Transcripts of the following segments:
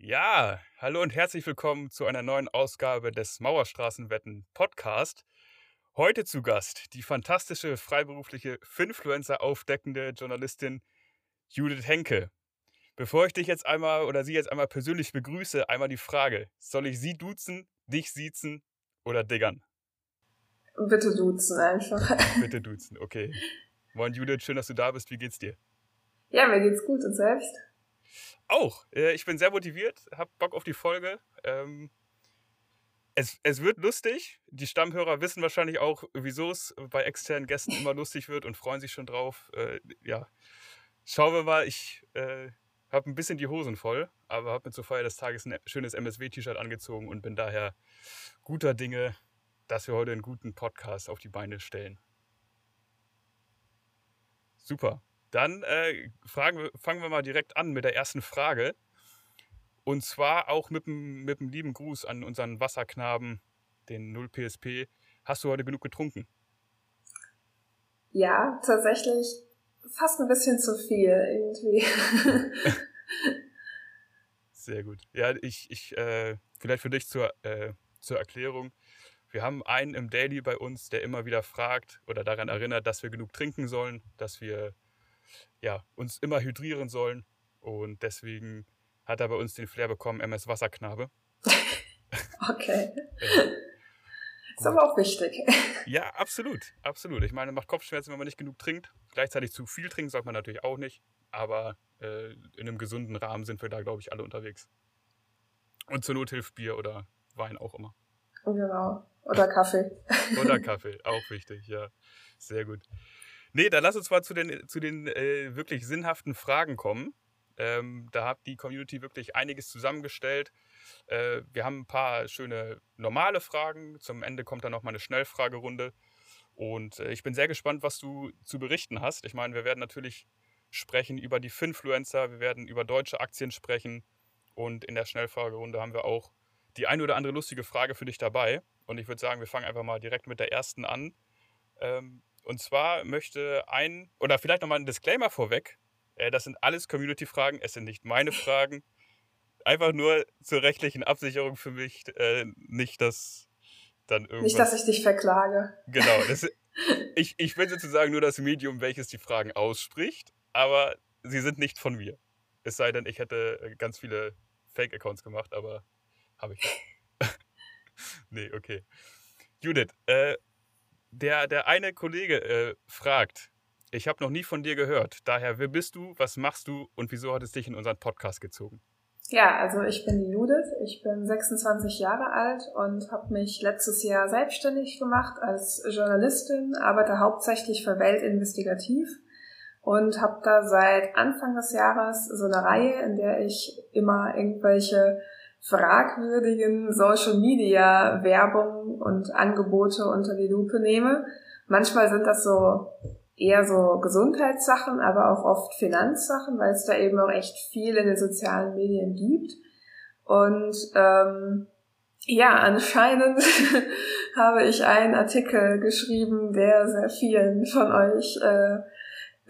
Ja, hallo und herzlich willkommen zu einer neuen Ausgabe des Mauerstraßenwetten Podcast. Heute zu Gast die fantastische freiberufliche Finfluencer aufdeckende Journalistin Judith Henke. Bevor ich dich jetzt einmal oder Sie jetzt einmal persönlich begrüße, einmal die Frage: Soll ich Sie duzen, dich siezen oder diggern? Bitte duzen einfach. Bitte duzen, okay. Moin Judith, schön, dass du da bist. Wie geht's dir? Ja, mir geht's gut und selbst? Auch. Äh, ich bin sehr motiviert, hab Bock auf die Folge. Ähm, es, es wird lustig. Die Stammhörer wissen wahrscheinlich auch, wieso es bei externen Gästen immer lustig wird und freuen sich schon drauf. Äh, ja, schauen wir mal. Ich äh, habe ein bisschen die Hosen voll, aber habe mir zur Feier des Tages ein schönes MSW-T-Shirt angezogen und bin daher guter Dinge, dass wir heute einen guten Podcast auf die Beine stellen. Super. Dann äh, fragen, fangen wir mal direkt an mit der ersten Frage. Und zwar auch mit einem mit lieben Gruß an unseren Wasserknaben, den 0 PSP. Hast du heute genug getrunken? Ja, tatsächlich fast ein bisschen zu viel irgendwie. Sehr gut. Ja, ich, ich äh, vielleicht für dich zur, äh, zur Erklärung. Wir haben einen im Daily bei uns, der immer wieder fragt oder daran erinnert, dass wir genug trinken sollen, dass wir ja, uns immer hydrieren sollen. Und deswegen hat er bei uns den Flair bekommen, MS Wasserknabe. okay. ja. Ist aber auch wichtig. Ja, absolut, absolut. Ich meine, macht Kopfschmerzen, wenn man nicht genug trinkt. Gleichzeitig zu viel trinken sollte man natürlich auch nicht. Aber äh, in einem gesunden Rahmen sind wir da, glaube ich, alle unterwegs. Und zur Not hilft Bier oder Wein auch immer. Genau. Oder Kaffee. Oder Kaffee, auch wichtig, ja. Sehr gut. Nee, dann lass uns mal zu den, zu den äh, wirklich sinnhaften Fragen kommen. Ähm, da hat die Community wirklich einiges zusammengestellt. Äh, wir haben ein paar schöne normale Fragen. Zum Ende kommt dann noch mal eine Schnellfragerunde. Und äh, ich bin sehr gespannt, was du zu berichten hast. Ich meine, wir werden natürlich sprechen über die Finfluencer, wir werden über deutsche Aktien sprechen. Und in der Schnellfragerunde haben wir auch die eine oder andere lustige Frage für dich dabei. Und ich würde sagen, wir fangen einfach mal direkt mit der ersten an. Ähm, und zwar möchte ein, oder vielleicht nochmal ein Disclaimer vorweg. Äh, das sind alles Community-Fragen, es sind nicht meine Fragen. Einfach nur zur rechtlichen Absicherung für mich, äh, nicht, dass dann irgendwas... Nicht, dass ich dich verklage. Genau, das, ich, ich bin sozusagen nur das Medium, welches die Fragen ausspricht, aber sie sind nicht von mir. Es sei denn, ich hätte äh, ganz viele Fake-Accounts gemacht, aber habe ich nicht. nee, okay. Judith, äh, der, der eine Kollege äh, fragt, ich habe noch nie von dir gehört. Daher, wer bist du, was machst du und wieso hat es dich in unseren Podcast gezogen? Ja, also ich bin die Judith, ich bin 26 Jahre alt und habe mich letztes Jahr selbstständig gemacht als Journalistin, arbeite hauptsächlich für Weltinvestigativ und habe da seit Anfang des Jahres so eine Reihe, in der ich immer irgendwelche fragwürdigen Social Media Werbung und Angebote unter die Lupe nehme. Manchmal sind das so eher so Gesundheitssachen, aber auch oft Finanzsachen, weil es da eben auch echt viel in den sozialen Medien gibt. Und ähm, ja, anscheinend habe ich einen Artikel geschrieben, der sehr vielen von euch äh,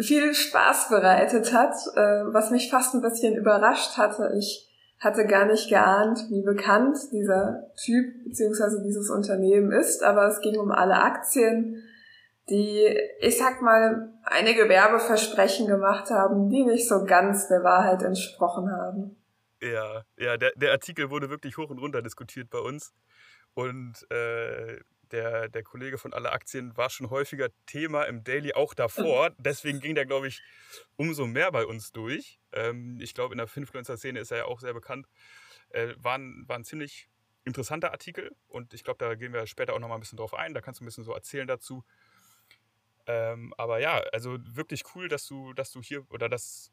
viel Spaß bereitet hat, äh, was mich fast ein bisschen überrascht hatte. Ich hatte gar nicht geahnt, wie bekannt dieser Typ bzw. dieses Unternehmen ist, aber es ging um alle Aktien, die, ich sag mal, einige Werbeversprechen gemacht haben, die nicht so ganz der Wahrheit entsprochen haben. Ja, ja, der, der Artikel wurde wirklich hoch und runter diskutiert bei uns. Und äh, der, der Kollege von Alle Aktien war schon häufiger Thema im Daily auch davor. Deswegen ging der, glaube ich, umso mehr bei uns durch. Ähm, ich glaube, in der Finfluencer-Szene ist er ja auch sehr bekannt. Äh, war, ein, war ein ziemlich interessanter Artikel und ich glaube, da gehen wir später auch noch mal ein bisschen drauf ein. Da kannst du ein bisschen so erzählen dazu. Ähm, aber ja, also wirklich cool, dass du, dass du hier oder dass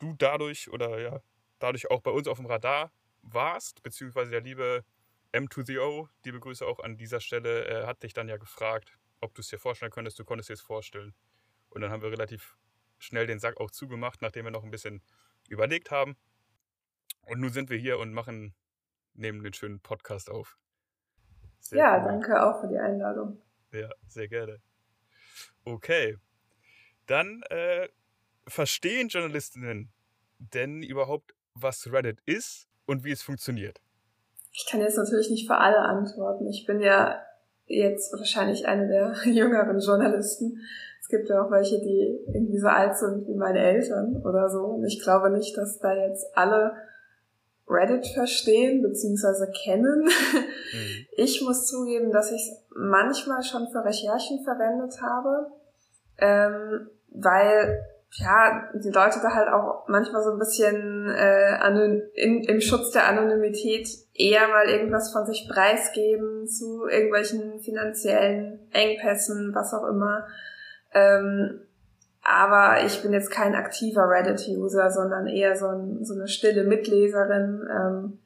du dadurch oder ja, dadurch auch bei uns auf dem Radar warst, beziehungsweise der liebe M2ZO, liebe Grüße auch an dieser Stelle, er hat dich dann ja gefragt, ob du es dir vorstellen könntest. Du konntest dir es vorstellen. Und dann haben wir relativ schnell den Sack auch zugemacht, nachdem wir noch ein bisschen überlegt haben. Und nun sind wir hier und machen, nehmen den schönen Podcast auf. Sehr ja, cool. danke auch für die Einladung. Ja, sehr gerne. Okay. Dann äh, verstehen Journalistinnen denn überhaupt was Reddit ist und wie es funktioniert? Ich kann jetzt natürlich nicht für alle antworten. Ich bin ja jetzt wahrscheinlich eine der jüngeren Journalisten. Es gibt ja auch welche, die irgendwie so alt sind wie meine Eltern oder so. Und ich glaube nicht, dass da jetzt alle Reddit verstehen bzw. kennen. Mhm. Ich muss zugeben, dass ich es manchmal schon für Recherchen verwendet habe, ähm, weil ja die Leute da halt auch manchmal so ein bisschen äh, in, im Schutz der Anonymität eher mal irgendwas von sich preisgeben zu irgendwelchen finanziellen Engpässen, was auch immer. Ähm, aber ich bin jetzt kein aktiver Reddit-User, sondern eher so, ein, so, eine stille Mitleserin. Ähm,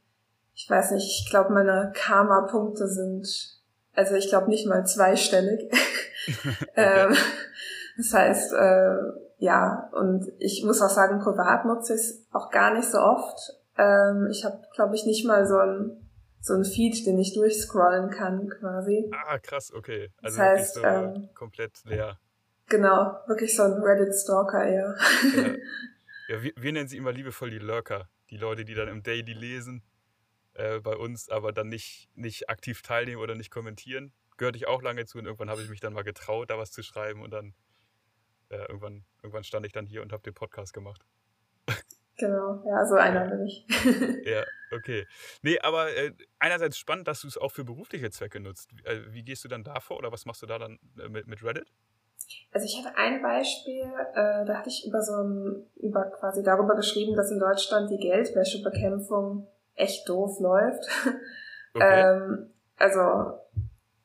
ich weiß nicht, ich glaube, meine Karma-Punkte sind, also ich glaube nicht mal zweistellig. ähm, das heißt, äh, ja, und ich muss auch sagen, privat nutze ich es auch gar nicht so oft. Ähm, ich habe, glaube ich, nicht mal so ein so ein Feed, den ich durchscrollen kann, quasi. Ah, krass, okay. Also das heißt, so ähm, komplett leer. Genau, wirklich so ein Reddit-Stalker eher. Ja, ja wir, wir, nennen sie immer liebevoll die Lurker. Die Leute, die dann im Daily lesen äh, bei uns, aber dann nicht, nicht aktiv teilnehmen oder nicht kommentieren. Gehörte ich auch lange zu und irgendwann habe ich mich dann mal getraut, da was zu schreiben und dann äh, irgendwann, irgendwann stand ich dann hier und habe den Podcast gemacht. Genau, ja, so einer bin ich. ja, okay. Nee, aber äh, einerseits spannend, dass du es auch für berufliche Zwecke nutzt. Äh, wie gehst du dann davor oder was machst du da dann äh, mit, mit Reddit? Also ich hatte ein Beispiel, äh, da hatte ich über so ein, über quasi darüber geschrieben, dass in Deutschland die Geldwäschebekämpfung echt doof läuft. Okay. ähm, also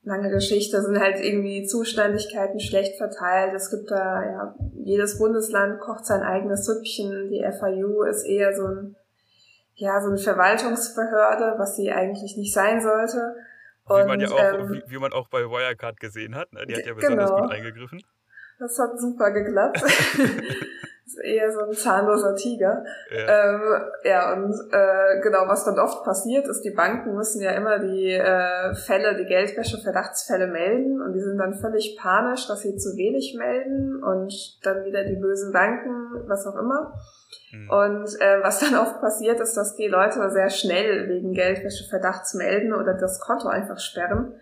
lange Geschichte sind halt irgendwie Zuständigkeiten schlecht verteilt. Es gibt da, ja, jedes Bundesland kocht sein eigenes Süppchen. Die FIU ist eher so ein, ja, so eine Verwaltungsbehörde, was sie eigentlich nicht sein sollte. Und, wie, man ja auch, ähm, wie, wie, man auch bei Wirecard gesehen hat, ne? die hat ja besonders genau. gut eingegriffen. Das hat super geklappt. ist eher so ein zahnloser Tiger. Ja, ähm, ja und äh, genau, was dann oft passiert, ist, die Banken müssen ja immer die äh, Fälle, die Geldwäsche-Verdachtsfälle melden und die sind dann völlig panisch, dass sie zu wenig melden und dann wieder die bösen Banken, was auch immer. Mhm. Und äh, was dann oft passiert, ist, dass die Leute sehr schnell wegen Geldwäsche-Verdachts melden oder das Konto einfach sperren.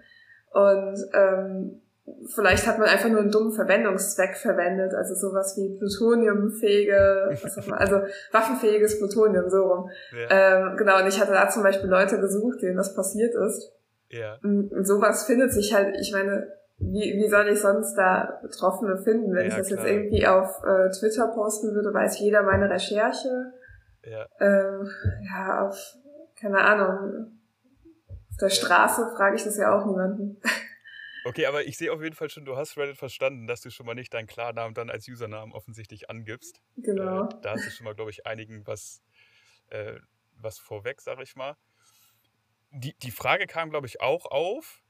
Und ähm, vielleicht hat man einfach nur einen dummen Verwendungszweck verwendet, also sowas wie plutoniumfähige, was auch immer, also waffenfähiges Plutonium, so rum. Ja. Ähm, genau, und ich hatte da zum Beispiel Leute gesucht, denen das passiert ist. Ja. Und, sowas findet sich halt, ich meine, wie, wie soll ich sonst da Betroffene finden? Wenn ja, ich das klar. jetzt irgendwie auf äh, Twitter posten würde, weiß jeder meine Recherche. Ja. Ähm, ja, auf, keine Ahnung, auf der Straße frage ich das ja auch niemanden. Okay, aber ich sehe auf jeden Fall schon, du hast Reddit verstanden, dass du schon mal nicht deinen Klarnamen dann als Usernamen offensichtlich angibst. Genau. Äh, da hast du schon mal, glaube ich, einigen was, äh, was vorweg, sag ich mal. Die, die Frage kam, glaube ich, auch auf,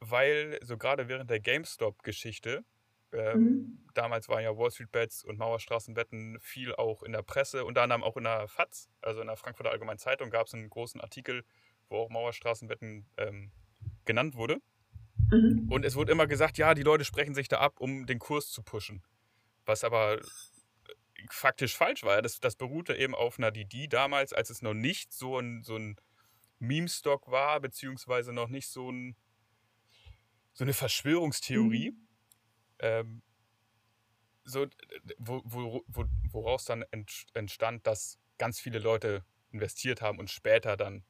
weil so gerade während der GameStop-Geschichte, ähm, mhm. damals waren ja Wall Street Bets und Mauerstraßenbetten viel auch in der Presse, unter anderem auch in der FAZ, also in der Frankfurter Allgemeinen Zeitung, gab es einen großen Artikel, wo auch Mauerstraßenbetten ähm, genannt wurde. Mhm. Und es wurde immer gesagt, ja, die Leute sprechen sich da ab, um den Kurs zu pushen. Was aber äh, faktisch falsch war. Das, das beruhte eben auf einer DD damals, als es noch nicht so ein, so ein Meme-Stock war, beziehungsweise noch nicht so, ein, so eine Verschwörungstheorie. Mhm. Ähm, so, wo, wo, wo, woraus dann entstand, dass ganz viele Leute investiert haben und später dann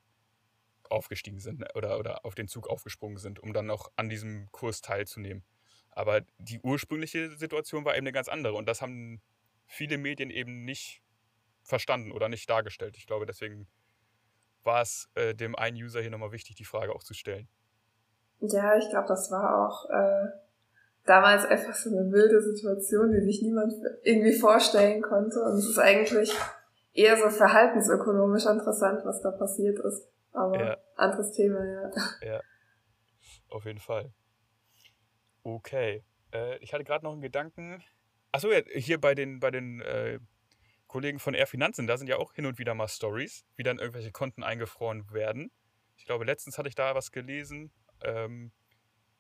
aufgestiegen sind ne, oder, oder auf den Zug aufgesprungen sind, um dann noch an diesem Kurs teilzunehmen. Aber die ursprüngliche Situation war eben eine ganz andere und das haben viele Medien eben nicht verstanden oder nicht dargestellt. Ich glaube, deswegen war es äh, dem einen User hier nochmal wichtig, die Frage auch zu stellen. Ja, ich glaube, das war auch äh, damals einfach so eine wilde Situation, die sich niemand irgendwie vorstellen konnte. Und es ist eigentlich eher so verhaltensökonomisch interessant, was da passiert ist. Aber ja. anderes Thema, ja. Ja, auf jeden Fall. Okay. Äh, ich hatte gerade noch einen Gedanken. Achso, ja, hier bei den, bei den äh, Kollegen von Air Finanzen, da sind ja auch hin und wieder mal Stories, wie dann irgendwelche Konten eingefroren werden. Ich glaube, letztens hatte ich da was gelesen, ähm,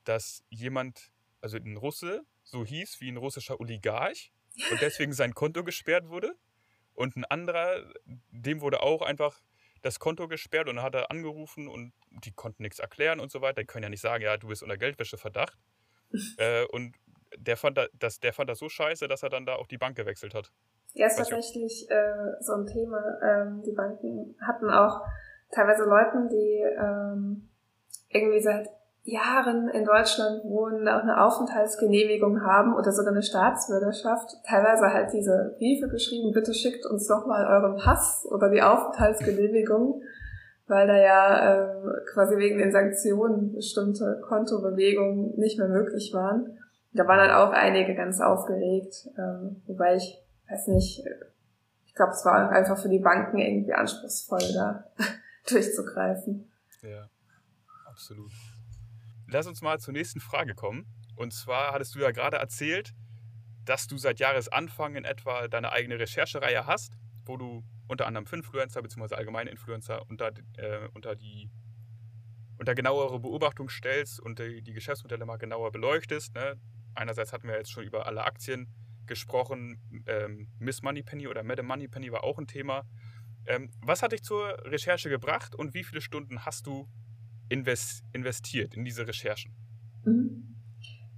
dass jemand, also ein Russe, so hieß wie ein russischer Oligarch und deswegen sein Konto gesperrt wurde. Und ein anderer, dem wurde auch einfach das Konto gesperrt und dann hat er angerufen und die konnten nichts erklären und so weiter. Die können ja nicht sagen, ja, du bist unter Geldwäscheverdacht. äh, und der fand, das, der fand das so scheiße, dass er dann da auch die Bank gewechselt hat. Ja, ist tatsächlich äh, so ein Thema. Ähm, die Banken hatten auch teilweise Leuten, die ähm, irgendwie seit Jahren in Deutschland wohnen, auch eine Aufenthaltsgenehmigung haben oder sogar eine Staatsbürgerschaft, teilweise halt diese Briefe geschrieben, bitte schickt uns doch mal euren Pass oder die Aufenthaltsgenehmigung, weil da ja äh, quasi wegen den Sanktionen bestimmte Kontobewegungen nicht mehr möglich waren. Da waren dann auch einige ganz aufgeregt, ähm, wobei ich weiß nicht, ich glaube, es war einfach für die Banken irgendwie anspruchsvoll, da durchzugreifen. Ja, absolut. Lass uns mal zur nächsten Frage kommen. Und zwar hattest du ja gerade erzählt, dass du seit Jahresanfang in etwa deine eigene Recherchereihe hast, wo du unter anderem Influencer bzw. allgemeine Influencer unter, äh, unter die unter genauere Beobachtung stellst und die, die Geschäftsmodelle mal genauer beleuchtest. Ne? Einerseits hatten wir jetzt schon über alle Aktien gesprochen, ähm, Miss Moneypenny oder Madame Moneypenny war auch ein Thema. Ähm, was hat dich zur Recherche gebracht und wie viele Stunden hast du invest investiert in diese Recherchen? Mhm.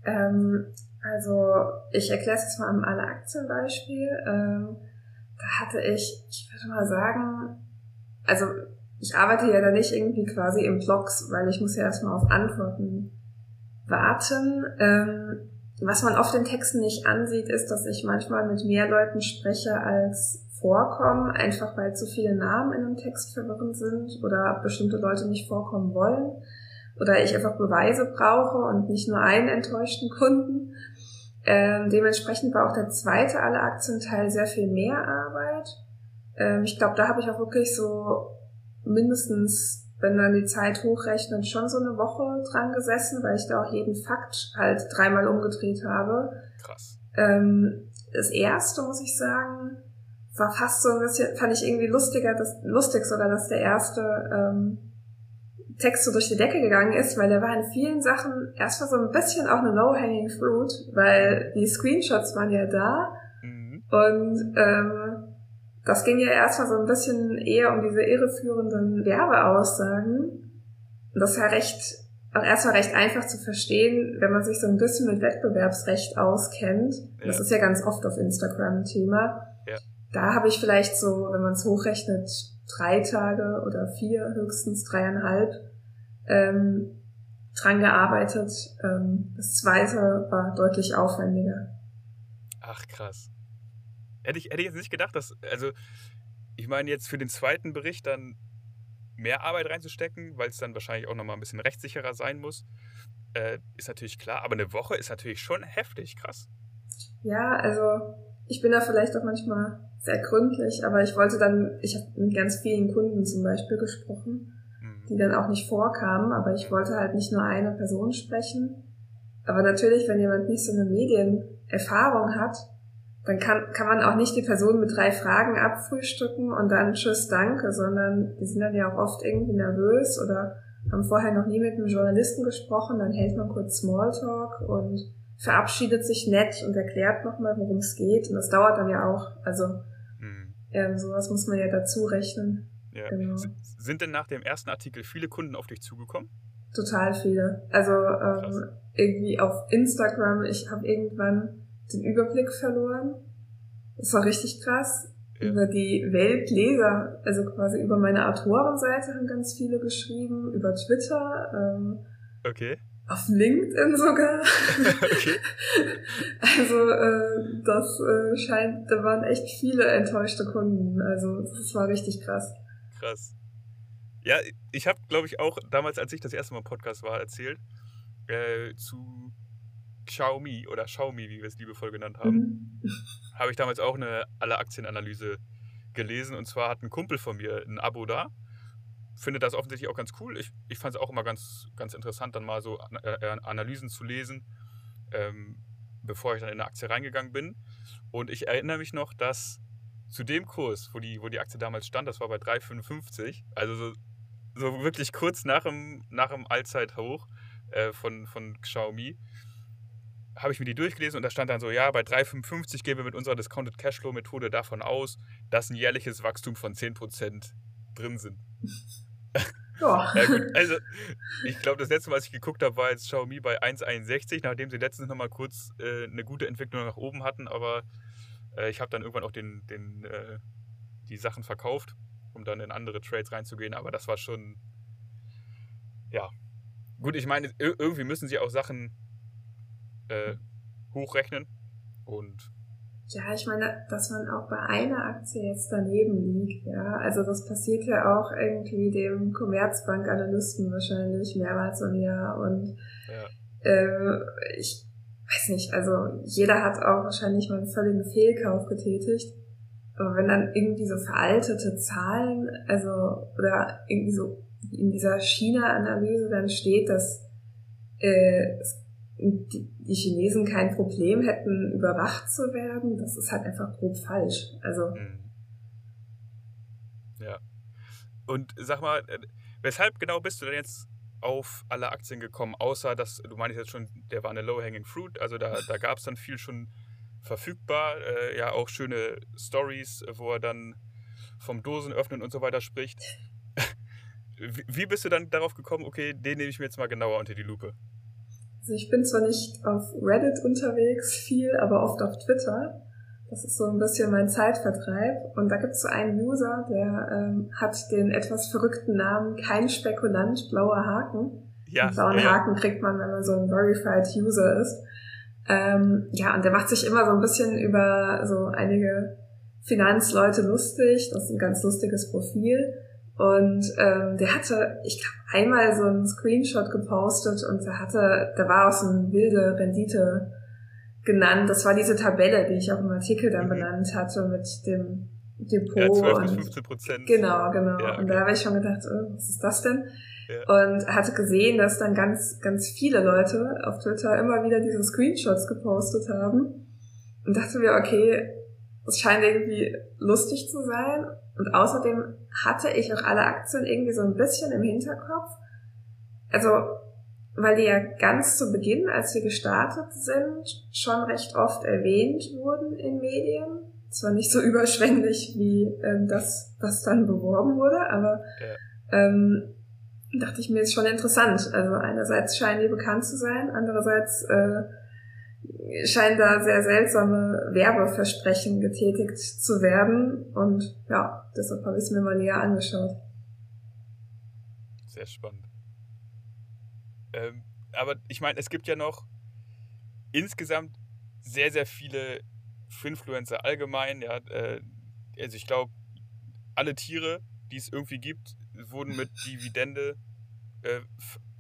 Ähm, also ich erkläre es jetzt mal am alle Aktienbeispiel. Ähm, da hatte ich, ich würde mal sagen, also ich arbeite ja da nicht irgendwie quasi im Blogs, weil ich muss ja erstmal auf Antworten warten. Ähm, was man oft in Texten nicht ansieht, ist, dass ich manchmal mit mehr Leuten spreche als vorkommen, einfach weil zu viele Namen in einem Text verwirrend sind oder bestimmte Leute nicht vorkommen wollen oder ich einfach Beweise brauche und nicht nur einen enttäuschten Kunden. Ähm, dementsprechend war auch der zweite alle Aktienteil sehr viel mehr Arbeit. Ähm, ich glaube, da habe ich auch wirklich so mindestens, wenn man die Zeit hochrechnet, schon so eine Woche dran gesessen, weil ich da auch jeden Fakt halt dreimal umgedreht habe. Krass. Ähm, das erste, muss ich sagen, war fast so ein bisschen, fand ich irgendwie lustiger, das, lustig sogar, dass der erste ähm, Text so durch die Decke gegangen ist, weil der war in vielen Sachen erstmal so ein bisschen auch eine low-hanging fruit, weil die Screenshots waren ja da mhm. und ähm, das ging ja erstmal so ein bisschen eher um diese irreführenden Werbeaussagen. Und das war recht, auch erstmal recht einfach zu verstehen, wenn man sich so ein bisschen mit Wettbewerbsrecht auskennt. Ja. Das ist ja ganz oft auf Instagram ein Thema. Ja da habe ich vielleicht so, wenn man es hochrechnet, drei Tage oder vier, höchstens dreieinhalb ähm, dran gearbeitet. Ähm, das zweite war deutlich aufwendiger. Ach krass. Hätte ich, hätte ich jetzt nicht gedacht, dass, also ich meine jetzt für den zweiten Bericht dann mehr Arbeit reinzustecken, weil es dann wahrscheinlich auch nochmal ein bisschen rechtssicherer sein muss, äh, ist natürlich klar. Aber eine Woche ist natürlich schon heftig, krass. Ja, also ich bin da vielleicht auch manchmal sehr gründlich, aber ich wollte dann, ich habe mit ganz vielen Kunden zum Beispiel gesprochen, mhm. die dann auch nicht vorkamen, aber ich wollte halt nicht nur eine Person sprechen. Aber natürlich, wenn jemand nicht so eine Medienerfahrung hat, dann kann, kann man auch nicht die Person mit drei Fragen abfrühstücken und dann tschüss, danke, sondern die sind dann ja auch oft irgendwie nervös oder haben vorher noch nie mit einem Journalisten gesprochen, dann hält man kurz Smalltalk und verabschiedet sich nett und erklärt nochmal, worum es geht. Und das dauert dann ja auch. Also mhm. ähm, sowas muss man ja dazu rechnen. Ja. Genau. Sind denn nach dem ersten Artikel viele Kunden auf dich zugekommen? Total viele. Also ähm, irgendwie auf Instagram, ich habe irgendwann den Überblick verloren. Das war richtig krass. Ja. Über die Weltleser, also quasi über meine Autorenseite haben ganz viele geschrieben, über Twitter. Ähm, okay auf LinkedIn sogar. okay. Also äh, das äh, scheint, da waren echt viele enttäuschte Kunden. Also das war richtig krass. Krass. Ja, ich habe, glaube ich, auch damals, als ich das erste Mal im Podcast war, erzählt äh, zu Xiaomi oder Xiaomi, wie wir es liebevoll genannt haben, mhm. habe ich damals auch eine alle Aktienanalyse gelesen. Und zwar hat ein Kumpel von mir ein Abo da finde das offensichtlich auch ganz cool. Ich, ich fand es auch immer ganz, ganz interessant, dann mal so äh, äh, Analysen zu lesen, ähm, bevor ich dann in eine Aktie reingegangen bin. Und ich erinnere mich noch, dass zu dem Kurs, wo die, wo die Aktie damals stand, das war bei 3,55, also so, so, wirklich kurz nach dem, nach dem Allzeithoch äh, von, von Xiaomi, habe ich mir die durchgelesen und da stand dann so, ja, bei 3,55 gehen wir mit unserer Discounted Cashflow Methode davon aus, dass ein jährliches Wachstum von 10% drin sind. Ja. ja gut, also ich glaube, das letzte Mal, was ich geguckt habe, war jetzt Xiaomi bei 1,61, nachdem sie letztens nochmal kurz äh, eine gute Entwicklung nach oben hatten, aber äh, ich habe dann irgendwann auch den, den, äh, die Sachen verkauft, um dann in andere Trades reinzugehen, aber das war schon, ja. Gut, ich meine, irgendwie müssen sie auch Sachen äh, hochrechnen und ja, ich meine, dass man auch bei einer Aktie jetzt daneben liegt, ja. Also das passiert ja auch irgendwie dem Commerzbank-Analysten wahrscheinlich mehrmals im Jahr. Und ja. äh, ich weiß nicht, also jeder hat auch wahrscheinlich mal einen völligen Fehlkauf getätigt. Aber wenn dann irgendwie so veraltete Zahlen, also oder irgendwie so in dieser China-Analyse dann steht, dass äh, es die, Chinesen kein Problem hätten, überwacht zu werden, das ist halt einfach grob falsch. Also. Mhm. Ja. Und sag mal, äh, weshalb genau bist du denn jetzt auf alle Aktien gekommen, außer dass du meinst jetzt schon, der war eine Low-Hanging Fruit, also da, da gab es dann viel schon verfügbar, äh, ja auch schöne Stories, wo er dann vom Dosen öffnen und so weiter spricht. Wie bist du dann darauf gekommen, okay, den nehme ich mir jetzt mal genauer unter die Lupe? Also ich bin zwar nicht auf Reddit unterwegs viel, aber oft auf Twitter. Das ist so ein bisschen mein Zeitvertreib. Und da gibt es so einen User, der ähm, hat den etwas verrückten Namen Kein Spekulant, blauer Haken. Ja, einen blauen ja. Haken kriegt man, wenn man so ein Verified User ist. Ähm, ja, und der macht sich immer so ein bisschen über so einige Finanzleute lustig. Das ist ein ganz lustiges Profil. Und ähm, der hatte, ich glaube, einmal so einen Screenshot gepostet und der hatte, da war auch so eine wilde Rendite genannt. Das war diese Tabelle, die ich auch im Artikel dann mhm. benannt hatte mit dem Depot. Ja, 12 bis 15 Prozent. Genau, genau. Ja, okay. Und da habe ich schon gedacht, oh, was ist das denn? Ja. Und hatte gesehen, dass dann ganz, ganz viele Leute auf Twitter immer wieder diese Screenshots gepostet haben. Und dachte mir, okay, es scheint irgendwie lustig zu sein. Und außerdem hatte ich auch alle Aktien irgendwie so ein bisschen im Hinterkopf. Also, weil die ja ganz zu Beginn, als sie gestartet sind, schon recht oft erwähnt wurden in Medien. Zwar nicht so überschwänglich wie ähm, das, was dann beworben wurde, aber ja. ähm, dachte ich mir, ist schon interessant. Also einerseits scheinen die bekannt zu sein, andererseits äh, scheinen da sehr seltsame Werbeversprechen getätigt zu werden. Und ja, deshalb habe ich es mir mal näher angeschaut. Sehr spannend. Ähm, aber ich meine, es gibt ja noch insgesamt sehr, sehr viele Finfluencer allgemein. Ja, äh, also ich glaube, alle Tiere, die es irgendwie gibt, wurden mit Dividende äh,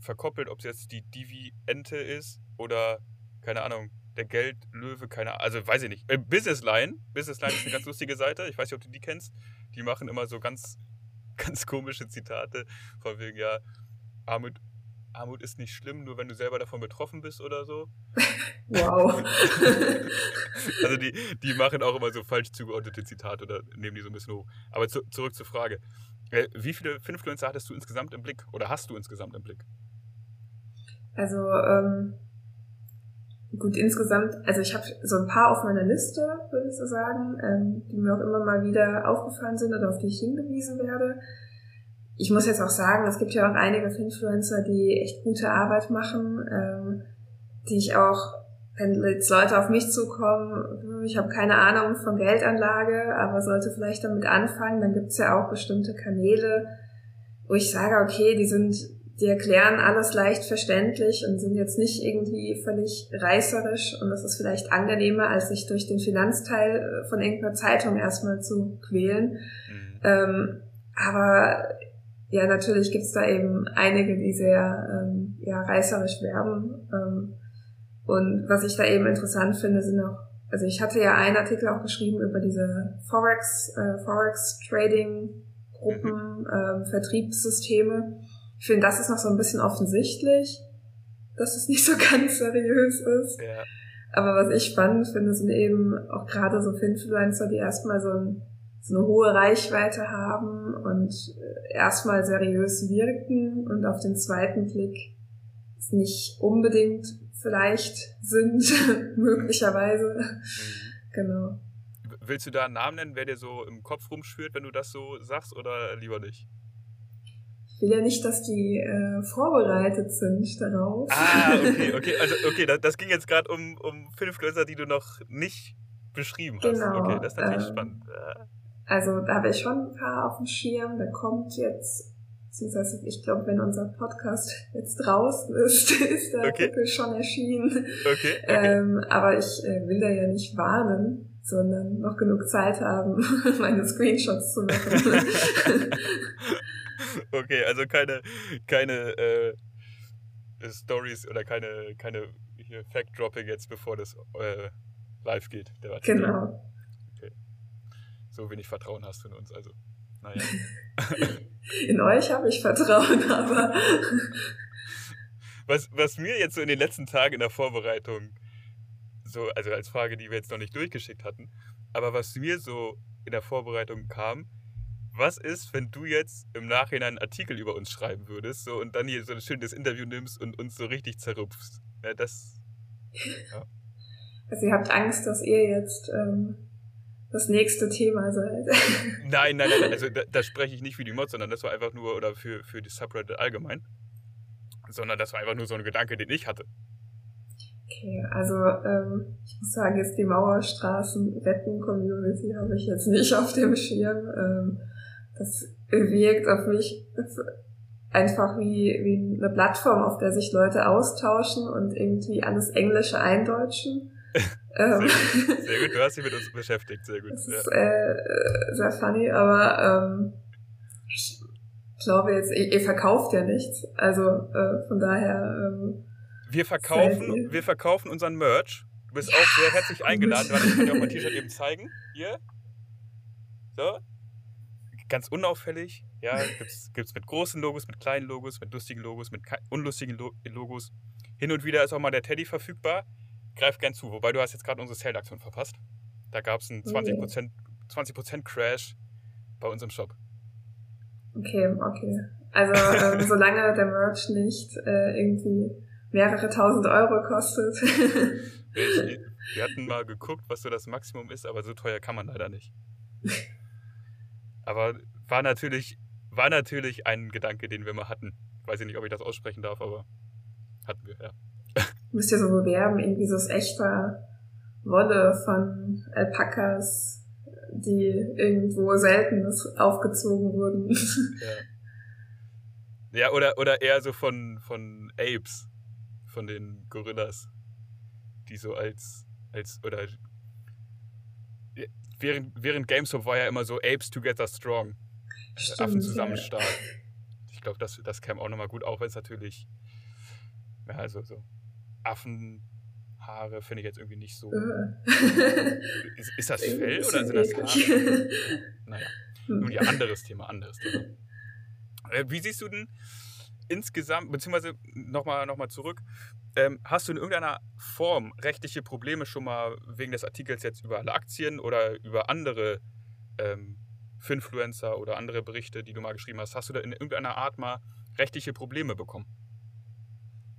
verkoppelt, ob es jetzt die Divi-Ente ist oder keine Ahnung, der Geldlöwe, keine Ahnung, also weiß ich nicht. Äh, Businessline, Businessline ist eine ganz lustige Seite, ich weiß nicht, ob du die kennst. Die machen immer so ganz, ganz komische Zitate von wegen, ja, Armut, Armut ist nicht schlimm, nur wenn du selber davon betroffen bist oder so. Wow. also die, die machen auch immer so falsch zugeordnete Zitate oder nehmen die so ein bisschen hoch. Aber zu, zurück zur Frage. Äh, wie viele Finfluencer hattest du insgesamt im Blick oder hast du insgesamt im Blick? Also, ähm, gut, insgesamt, also ich habe so ein paar auf meiner Liste, würde ich so sagen, ähm, die mir auch immer mal wieder aufgefallen sind oder auf die ich hingewiesen werde. Ich muss jetzt auch sagen, es gibt ja auch einige Influencer, die echt gute Arbeit machen, ähm, die ich auch, wenn jetzt Leute auf mich zukommen, ich habe keine Ahnung von Geldanlage, aber sollte vielleicht damit anfangen, dann gibt's ja auch bestimmte Kanäle, wo ich sage, okay, die sind die erklären alles leicht verständlich und sind jetzt nicht irgendwie völlig reißerisch und das ist vielleicht angenehmer, als sich durch den Finanzteil äh, von irgendeiner Zeitung erstmal zu quälen. Mhm. Ähm, aber ja, natürlich gibt's da eben einige, die sehr ähm, ja, reißerisch werben. Ähm, und was ich da eben interessant finde, sind auch, also ich hatte ja einen Artikel auch geschrieben über diese Forex, äh, Forex Trading Gruppen, mhm. ähm, Vertriebssysteme ich finde, das ist noch so ein bisschen offensichtlich, dass es nicht so ganz seriös ist. Ja. Aber was ich spannend finde, sind eben auch gerade so Influencer, die erstmal so, ein, so eine hohe Reichweite haben und äh, erstmal seriös wirken und auf den zweiten Blick nicht unbedingt vielleicht sind, möglicherweise. Mhm. Genau. Willst du da einen Namen nennen, wer dir so im Kopf rumschwirrt, wenn du das so sagst, oder lieber nicht? Ich will ja nicht, dass die äh, vorbereitet sind darauf. Ah, okay, okay. Also, okay, das, das ging jetzt gerade um, um Filmfluencer, die du noch nicht beschrieben hast. Genau. Okay, das ist natürlich ähm, spannend. Also, da habe ich schon ein paar auf dem Schirm. Da kommt jetzt, ich glaube, wenn unser Podcast jetzt draußen ist, ist der okay. Artikel schon erschienen. Okay. okay. Ähm, aber ich äh, will da ja nicht warnen, sondern noch genug Zeit haben, meine Screenshots zu machen. okay, also keine, keine äh, Stories oder keine, keine hier Fact-Dropping jetzt, bevor das äh, live geht. genau. Okay. So wenig Vertrauen hast du in uns, also. Naja. in euch habe ich Vertrauen, aber. was, was mir jetzt so in den letzten Tagen in der Vorbereitung, so, also als Frage, die wir jetzt noch nicht durchgeschickt hatten, aber was mir so in der Vorbereitung kam, was ist, wenn du jetzt im Nachhinein einen Artikel über uns schreiben würdest so, und dann hier so ein schönes Interview nimmst und uns so richtig zerrupfst? Ja, das. Ja. Also ihr habt Angst, dass ihr jetzt ähm, das nächste Thema seid. nein, nein, nein, also da, da, spreche ich nicht für die Mods, sondern das war einfach nur, oder für, für die Subreddit allgemein, sondern das war einfach nur so ein Gedanke, den ich hatte. Okay, also ähm, ich muss sagen, jetzt die Mauerstraßen-Wetten-Community habe ich jetzt nicht auf dem Schirm. Ähm, das wirkt auf mich einfach wie, wie eine Plattform, auf der sich Leute austauschen und irgendwie alles Englische eindeutschen. Ähm, sehr, gut. sehr, gut. du hast dich mit uns beschäftigt, sehr gut. Das ja. ist äh, sehr funny, aber ähm, ich glaube jetzt, ihr, ihr verkauft ja nichts, also äh, von daher. Ähm, wir verkaufen, wir verkaufen unseren Merch. Du bist auch sehr herzlich eingeladen, weil ich kann dir auch mein T-Shirt eben zeigen. Hier. So. Ganz unauffällig. Ja, gibt's, gibt's mit großen Logos, mit kleinen Logos, mit lustigen Logos, mit unlustigen Logos. Hin und wieder ist auch mal der Teddy verfügbar greif gern zu. Wobei du hast jetzt gerade unsere Sale-Aktion verpasst. Da gab es einen 20%, 20 Crash bei uns im Shop. Okay, okay. Also ähm, solange der Merch nicht äh, irgendwie mehrere tausend Euro kostet. wir, wir hatten mal geguckt, was so das Maximum ist, aber so teuer kann man leider nicht. Aber war natürlich, war natürlich ein Gedanke, den wir mal hatten. Weiß ich nicht, ob ich das aussprechen darf, aber hatten wir, ja müsst ihr so bewerben, irgendwie so aus echter Wolle von Alpakas, die irgendwo selten aufgezogen wurden. Ja. ja, oder, oder eher so von, von Apes, von den Gorillas, die so als, als oder während, während GameStop war ja immer so Apes together strong. Stimmt, Affen zusammen ja. stark. Ich glaube, das, das käme auch nochmal gut, auch wenn es natürlich, ja, also so Affenhaare finde ich jetzt irgendwie nicht so. Äh. ist, ist, das Fell oder sind das Haare? naja, hm. nun ja, anderes Thema, anderes Thema. Äh, wie siehst du denn insgesamt, beziehungsweise nochmal noch mal zurück, ähm, hast du in irgendeiner Form rechtliche Probleme schon mal wegen des Artikels jetzt über alle Aktien oder über andere ähm, Finfluencer oder andere Berichte, die du mal geschrieben hast, hast du da in irgendeiner Art mal rechtliche Probleme bekommen?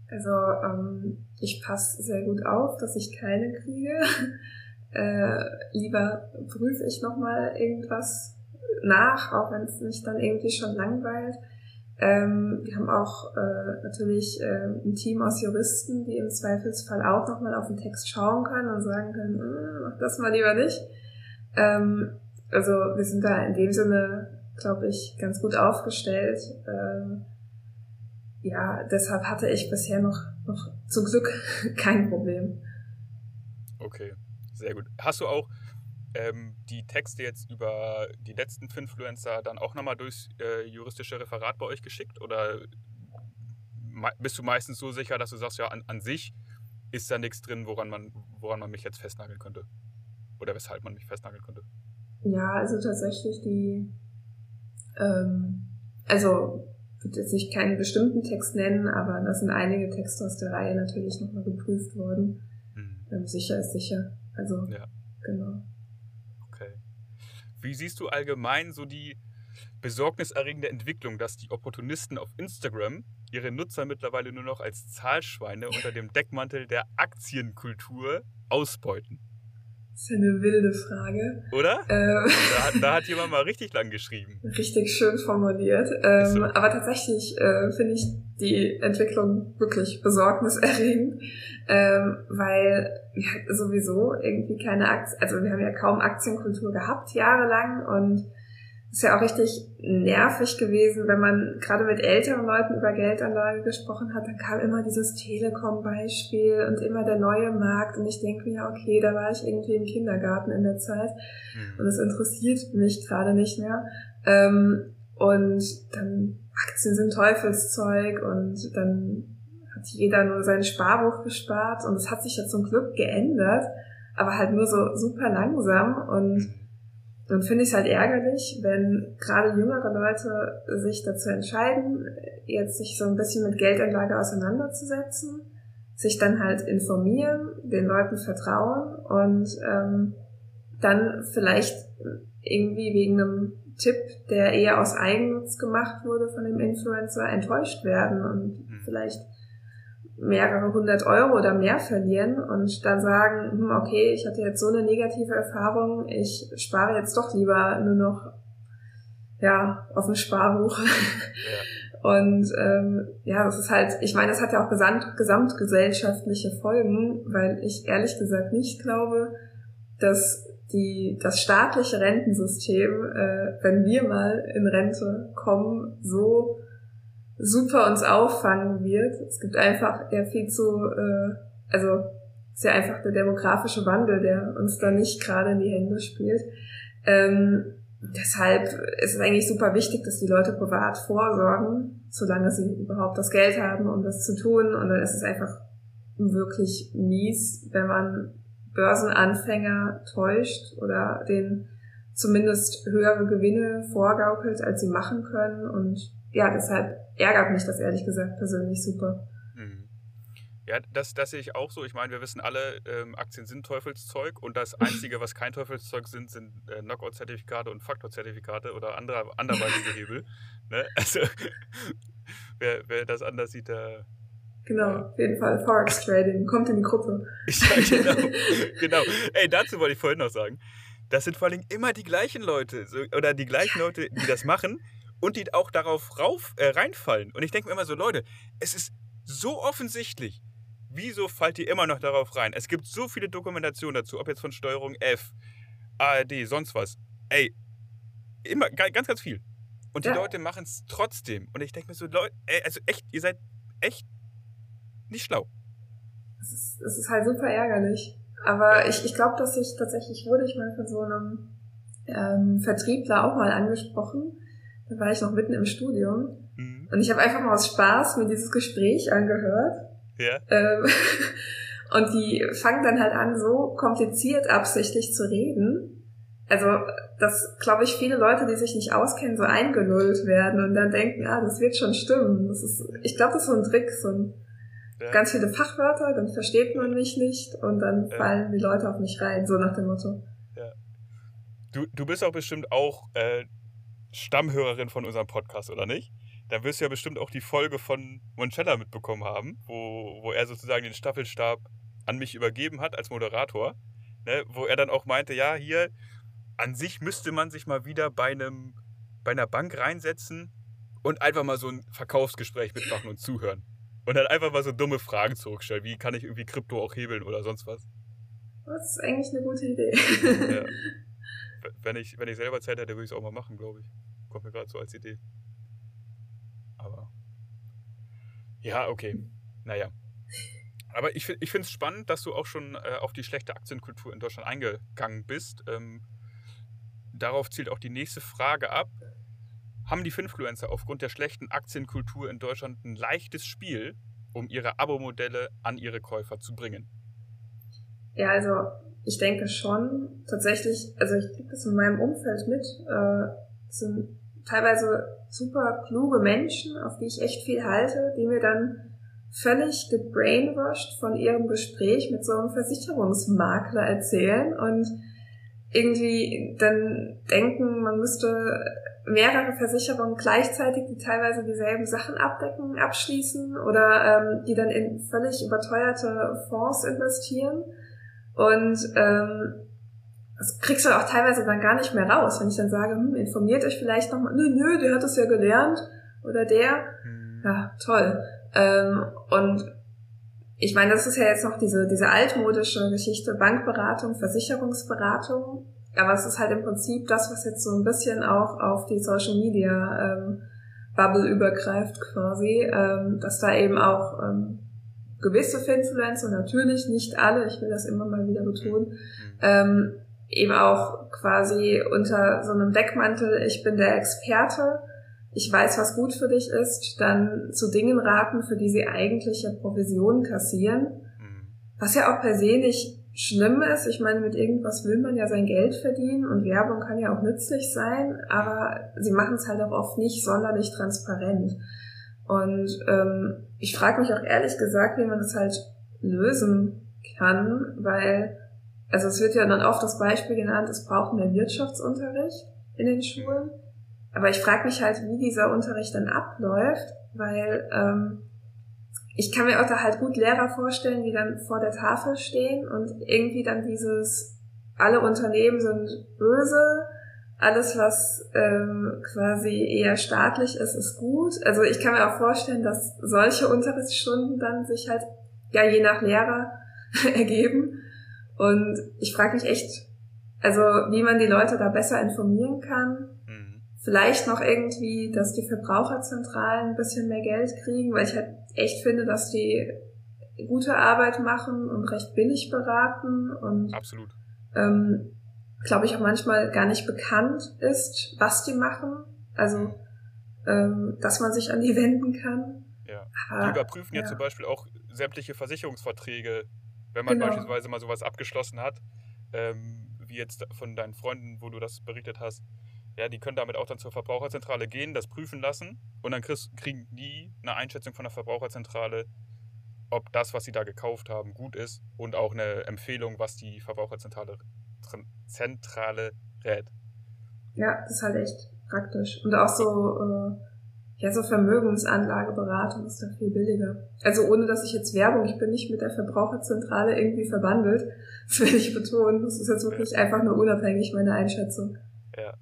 Also ähm, ich passe sehr gut auf, dass ich keine kriege. äh, lieber prüfe ich nochmal irgendwas nach, auch wenn es mich dann irgendwie schon langweilt. Ähm, wir haben auch äh, natürlich äh, ein Team aus Juristen, die im Zweifelsfall auch nochmal auf den Text schauen können und sagen können, hm, mach das mal lieber nicht. Ähm, also wir sind da in dem Sinne, glaube ich, ganz gut aufgestellt. Ähm, ja, deshalb hatte ich bisher noch, noch zum Glück kein Problem. Okay, sehr gut. Hast du auch ähm, die Texte jetzt über die letzten Finfluencer dann auch nochmal durchs äh, juristische Referat bei euch geschickt? Oder bist du meistens so sicher, dass du sagst, ja, an, an sich ist da nichts drin, woran man, woran man mich jetzt festnageln könnte? Oder weshalb man mich festnageln könnte? Ja, also tatsächlich die, ähm, also ich würde jetzt nicht keinen bestimmten Text nennen, aber da sind einige Texte aus der Reihe natürlich nochmal geprüft worden. Mhm. Ähm, sicher ist sicher. Also, ja. genau. Wie siehst du allgemein so die, besorgniserregende Entwicklung, dass die Opportunisten auf Instagram ihre Nutzer mittlerweile nur noch als Zahlschweine unter dem Deckmantel der Aktienkultur ausbeuten. Das ist eine wilde Frage. Oder? Ähm, da, hat, da, hat jemand mal richtig lang geschrieben. Richtig schön formuliert. Ähm, so. Aber tatsächlich äh, finde ich die Entwicklung wirklich besorgniserregend, ähm, weil wir sowieso irgendwie keine Aktien, also wir haben ja kaum Aktienkultur gehabt jahrelang und ist ja auch richtig nervig gewesen, wenn man gerade mit älteren Leuten über Geldanlage gesprochen hat, dann kam immer dieses Telekom-Beispiel und immer der neue Markt und ich denke mir, okay, da war ich irgendwie im Kindergarten in der Zeit mhm. und es interessiert mich gerade nicht mehr. Ähm, und dann Aktien sind Teufelszeug und dann hat jeder nur sein Sparbuch gespart und es hat sich ja zum Glück geändert, aber halt nur so super langsam und dann finde ich es halt ärgerlich, wenn gerade jüngere Leute sich dazu entscheiden, jetzt sich so ein bisschen mit Geldanlage auseinanderzusetzen, sich dann halt informieren, den Leuten vertrauen und ähm, dann vielleicht irgendwie wegen einem Tipp, der eher aus Eigennutz gemacht wurde von dem Influencer, enttäuscht werden und mhm. vielleicht mehrere hundert Euro oder mehr verlieren und dann sagen, hm, okay, ich hatte jetzt so eine negative Erfahrung, ich spare jetzt doch lieber nur noch ja auf dem Sparbuch. Ja. Und ähm, ja, das ist halt, ich meine, das hat ja auch gesamt, gesamtgesellschaftliche Folgen, weil ich ehrlich gesagt nicht glaube, dass die, das staatliche Rentensystem, äh, wenn wir mal in Rente kommen, so super uns auffangen wird. Es gibt einfach ja viel zu, äh, also ist ja einfach der demografische Wandel, der uns da nicht gerade in die Hände spielt. Ähm, deshalb ist es eigentlich super wichtig, dass die Leute privat vorsorgen, solange sie überhaupt das Geld haben, um das zu tun. Und dann ist es einfach wirklich mies, wenn man Börsenanfänger täuscht oder den zumindest höhere Gewinne vorgaukelt, als sie machen können. Und ja, deshalb ärgert mich das ehrlich gesagt persönlich super. Mhm. Ja, das, das sehe ich auch so. Ich meine, wir wissen alle, ähm, Aktien sind Teufelszeug und das Einzige, was kein Teufelszeug sind, sind äh, Knockout-Zertifikate und Faktor-Zertifikate oder andere, anderweitige Hebel. Ne? Also, wer, wer das anders sieht, der. Genau, auf jeden Fall. Forex Trading kommt in die Gruppe. ja, genau. genau. Ey, dazu wollte ich vorhin noch sagen. Das sind vor allem immer die gleichen Leute so, oder die gleichen Leute, die das machen und die auch darauf rauf, äh, reinfallen. Und ich denke mir immer so, Leute, es ist so offensichtlich. Wieso fallt ihr immer noch darauf rein? Es gibt so viele Dokumentationen dazu, ob jetzt von Steuerung F, ARD, sonst was. Ey, immer, ganz, ganz viel. Und die ja. Leute machen es trotzdem. Und ich denke mir so, Leute, ey, also echt, ihr seid echt nicht schlau. Es ist, es ist halt super ärgerlich. Aber ich, ich glaube, dass ich tatsächlich wurde ich mal von so einem ähm, Vertriebler auch mal angesprochen, da war ich noch mitten im Studium. Mhm. Und ich habe einfach mal aus Spaß mir dieses Gespräch angehört. Ja. Ähm, und die fangen dann halt an, so kompliziert absichtlich zu reden. Also, dass, glaube ich, viele Leute, die sich nicht auskennen, so eingelullt werden und dann denken, ah, das wird schon stimmen. Das ist, ich glaube, das ist so ein Trick, so ein, ja. ganz viele Fachwörter, dann versteht man mich nicht und dann ja. fallen die Leute auf mich rein, so nach dem Motto. Ja. Du, du bist auch bestimmt auch äh, Stammhörerin von unserem Podcast, oder nicht? Da wirst du ja bestimmt auch die Folge von Monchella mitbekommen haben, wo, wo er sozusagen den Staffelstab an mich übergeben hat als Moderator. Ne, wo er dann auch meinte, ja, hier, an sich müsste man sich mal wieder bei, einem, bei einer Bank reinsetzen und einfach mal so ein Verkaufsgespräch mitmachen und zuhören. Und dann einfach mal so dumme Fragen zurückstellen, wie kann ich irgendwie Krypto auch hebeln oder sonst was. Das ist eigentlich eine gute Idee. Ja. wenn ich, wenn ich selber Zeit hätte, würde ich es auch mal machen, glaube ich. Kommt mir gerade so als Idee. Aber. Ja, okay. Naja. Aber ich, ich finde es spannend, dass du auch schon äh, auf die schlechte Aktienkultur in Deutschland eingegangen bist. Ähm, darauf zielt auch die nächste Frage ab. Haben die Finfluencer aufgrund der schlechten Aktienkultur in Deutschland ein leichtes Spiel, um ihre Abo-Modelle an ihre Käufer zu bringen? Ja, also ich denke schon, tatsächlich, also ich kriege das in meinem Umfeld mit, äh, sind teilweise super kluge Menschen, auf die ich echt viel halte, die mir dann völlig gebrainwashed von ihrem Gespräch mit so einem Versicherungsmakler erzählen und irgendwie dann denken, man müsste mehrere Versicherungen gleichzeitig, die teilweise dieselben Sachen abdecken, abschließen oder ähm, die dann in völlig überteuerte Fonds investieren. Und ähm, das kriegst du auch teilweise dann gar nicht mehr raus, wenn ich dann sage, hm, informiert euch vielleicht nochmal, nö, nö, der hat es ja gelernt oder der. Mhm. Ja, toll. Ähm, und ich meine, das ist ja jetzt noch diese, diese altmodische Geschichte, Bankberatung, Versicherungsberatung. Aber es ist halt im Prinzip das, was jetzt so ein bisschen auch auf die Social Media ähm, Bubble übergreift quasi, ähm, dass da eben auch ähm, gewisse Finfluencer, natürlich nicht alle, ich will das immer mal wieder betonen, mhm. ähm, eben auch quasi unter so einem Deckmantel, ich bin der Experte, ich weiß, was gut für dich ist, dann zu Dingen raten, für die sie eigentliche Provisionen kassieren. Mhm. Was ja auch per se nicht schlimm ist. Ich meine, mit irgendwas will man ja sein Geld verdienen und Werbung kann ja auch nützlich sein, aber sie machen es halt auch oft nicht sonderlich transparent. Und ähm, ich frage mich auch ehrlich gesagt, wie man das halt lösen kann, weil, also es wird ja dann oft das Beispiel genannt, es braucht mehr Wirtschaftsunterricht in den Schulen. Aber ich frage mich halt, wie dieser Unterricht dann abläuft, weil ähm, ich kann mir auch da halt gut Lehrer vorstellen, die dann vor der Tafel stehen und irgendwie dann dieses, alle Unternehmen sind böse, alles, was ähm, quasi eher staatlich ist, ist gut. Also ich kann mir auch vorstellen, dass solche Unterrichtsstunden dann sich halt ja je nach Lehrer ergeben. Und ich frage mich echt, also wie man die Leute da besser informieren kann. Mhm. Vielleicht noch irgendwie, dass die Verbraucherzentralen ein bisschen mehr Geld kriegen, weil ich halt echt finde, dass die gute Arbeit machen und recht billig beraten und absolut. Ähm, glaube ich auch manchmal gar nicht bekannt ist, was die machen. Also ähm, dass man sich an die wenden kann. Ja. Aber, die überprüfen ja. ja zum Beispiel auch sämtliche Versicherungsverträge, wenn man genau. beispielsweise mal sowas abgeschlossen hat, ähm, wie jetzt von deinen Freunden, wo du das berichtet hast. Ja, die können damit auch dann zur Verbraucherzentrale gehen, das prüfen lassen und dann kriegen die eine Einschätzung von der Verbraucherzentrale, ob das, was sie da gekauft haben, gut ist und auch eine Empfehlung, was die Verbraucherzentrale Zentrale rät. Ja, das ist halt echt praktisch. Und auch so, äh, ja, so Vermögensanlageberatung ist da viel billiger. Also ohne, dass ich jetzt Werbung, ich bin nicht mit der Verbraucherzentrale irgendwie verbandelt. Das will ich betonen. Das ist jetzt wirklich einfach nur unabhängig, meine Einschätzung. Ja.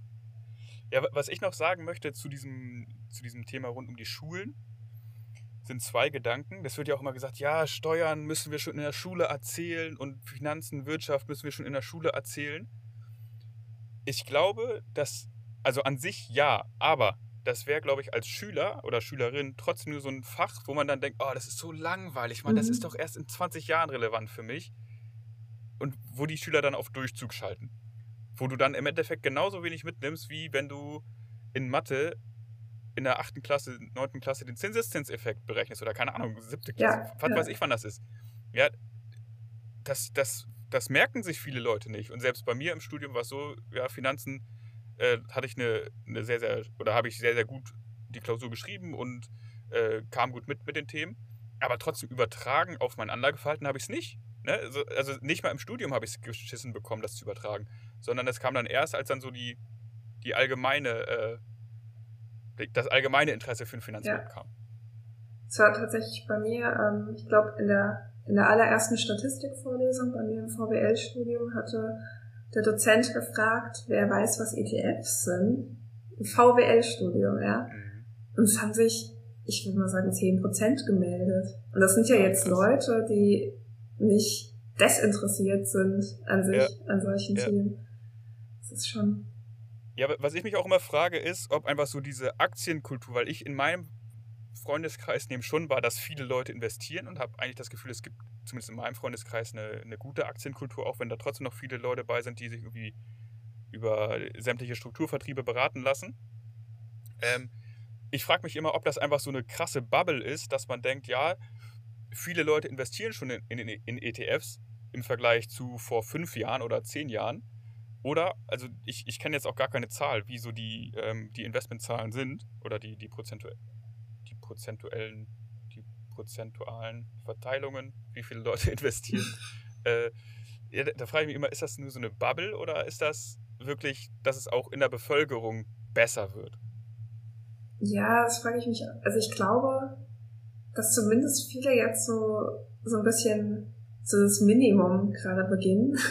Ja, was ich noch sagen möchte zu diesem, zu diesem Thema rund um die Schulen, sind zwei Gedanken. Das wird ja auch immer gesagt, ja, Steuern müssen wir schon in der Schule erzählen und Finanzen, Wirtschaft müssen wir schon in der Schule erzählen. Ich glaube, dass, also an sich ja, aber das wäre, glaube ich, als Schüler oder Schülerin trotzdem nur so ein Fach, wo man dann denkt, oh, das ist so langweilig, man, mhm. das ist doch erst in 20 Jahren relevant für mich. Und wo die Schüler dann auf Durchzug schalten wo du dann im Endeffekt genauso wenig mitnimmst, wie wenn du in Mathe in der achten Klasse, neunten Klasse den Zinseszinseffekt berechnest oder keine Ahnung, siebte Klasse, ja, was ja. weiß ich, wann das ist. Ja, das, das, das merken sich viele Leute nicht. Und selbst bei mir im Studium war es so, ja, Finanzen äh, hatte ich eine, eine sehr, sehr, oder habe ich sehr, sehr gut die Klausur geschrieben und äh, kam gut mit mit den Themen. Aber trotzdem übertragen auf mein Anlageverhalten habe ich es nicht. Ne? Also, also, nicht mal im Studium habe ich es geschissen bekommen, das zu übertragen sondern es kam dann erst, als dann so die, die allgemeine, äh, das allgemeine Interesse für den Finanzmarkt ja. kam. Es war tatsächlich bei mir, ähm, ich glaube, in der, in der allerersten Statistikvorlesung bei mir im VWL-Studium hatte der Dozent gefragt, wer weiß, was ETFs sind. Im VWL-Studium, ja. Mhm. Und es haben sich, ich würde mal sagen, 10% gemeldet. Und das sind ja jetzt Leute, die nicht desinteressiert sind an sich, ja. an solchen ja. Themen ist schon. Ja, was ich mich auch immer frage, ist, ob einfach so diese Aktienkultur, weil ich in meinem Freundeskreis nehme schon wahr, dass viele Leute investieren und habe eigentlich das Gefühl, es gibt zumindest in meinem Freundeskreis eine, eine gute Aktienkultur, auch wenn da trotzdem noch viele Leute bei sind, die sich irgendwie über sämtliche Strukturvertriebe beraten lassen. Ähm, ich frage mich immer, ob das einfach so eine krasse Bubble ist, dass man denkt, ja, viele Leute investieren schon in, in, in ETFs im Vergleich zu vor fünf Jahren oder zehn Jahren oder, also ich, ich kenne jetzt auch gar keine Zahl, wie so die, ähm, die Investmentzahlen sind oder die, die, prozentu die prozentuellen, die prozentualen Verteilungen, wie viele Leute investieren. äh, ja, da frage ich mich immer, ist das nur so eine Bubble oder ist das wirklich, dass es auch in der Bevölkerung besser wird? Ja, das frage ich mich. Also ich glaube, dass zumindest viele jetzt so, so ein bisschen so das Minimum gerade beginnen.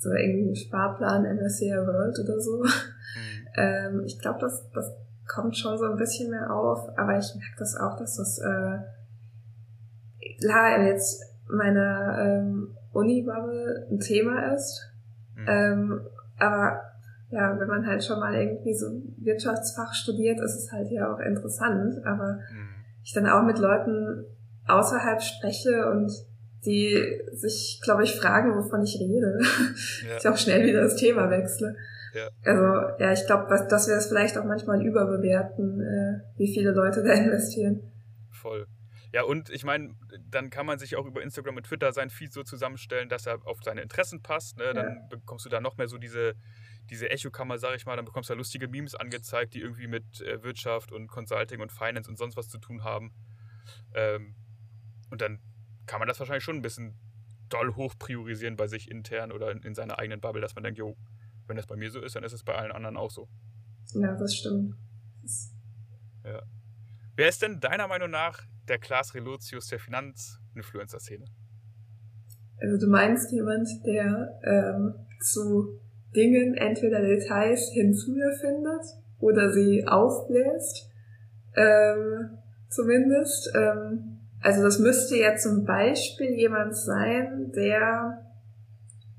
So irgendwie Sparplan MSCI World oder so. Mhm. Ähm, ich glaube, das, das kommt schon so ein bisschen mehr auf, aber ich merke das auch, dass das äh, klar jetzt meine ähm, Uni-Bubble ein Thema ist. Mhm. Ähm, aber ja, wenn man halt schon mal irgendwie so Wirtschaftsfach studiert, ist es halt ja auch interessant. Aber mhm. ich dann auch mit Leuten außerhalb spreche und die sich, glaube ich, fragen, wovon ich rede. Ja. ich auch schnell wieder das Thema wechsle. Ja. Also ja, ich glaube, dass, wir das vielleicht auch manchmal überbewerten, äh, wie viele Leute da investieren. Voll. Ja, und ich meine, dann kann man sich auch über Instagram und Twitter sein Feed so zusammenstellen, dass er auf seine Interessen passt. Ne? Dann ja. bekommst du da noch mehr so diese, diese Echokammer, sag ich mal, dann bekommst du da lustige Memes angezeigt, die irgendwie mit äh, Wirtschaft und Consulting und Finance und sonst was zu tun haben. Ähm, und dann kann man das wahrscheinlich schon ein bisschen doll hoch priorisieren bei sich intern oder in, in seiner eigenen Bubble, dass man denkt, jo, wenn das bei mir so ist, dann ist es bei allen anderen auch so. Ja, das stimmt. Das ja. Wer ist denn deiner Meinung nach der Klaas Relotius der Finanzinfluencer-Szene? Also du meinst jemand, der ähm, zu Dingen entweder Details hinzuerfindet oder sie aufbläst, ähm, zumindest. Ähm, also das müsste ja zum Beispiel jemand sein, der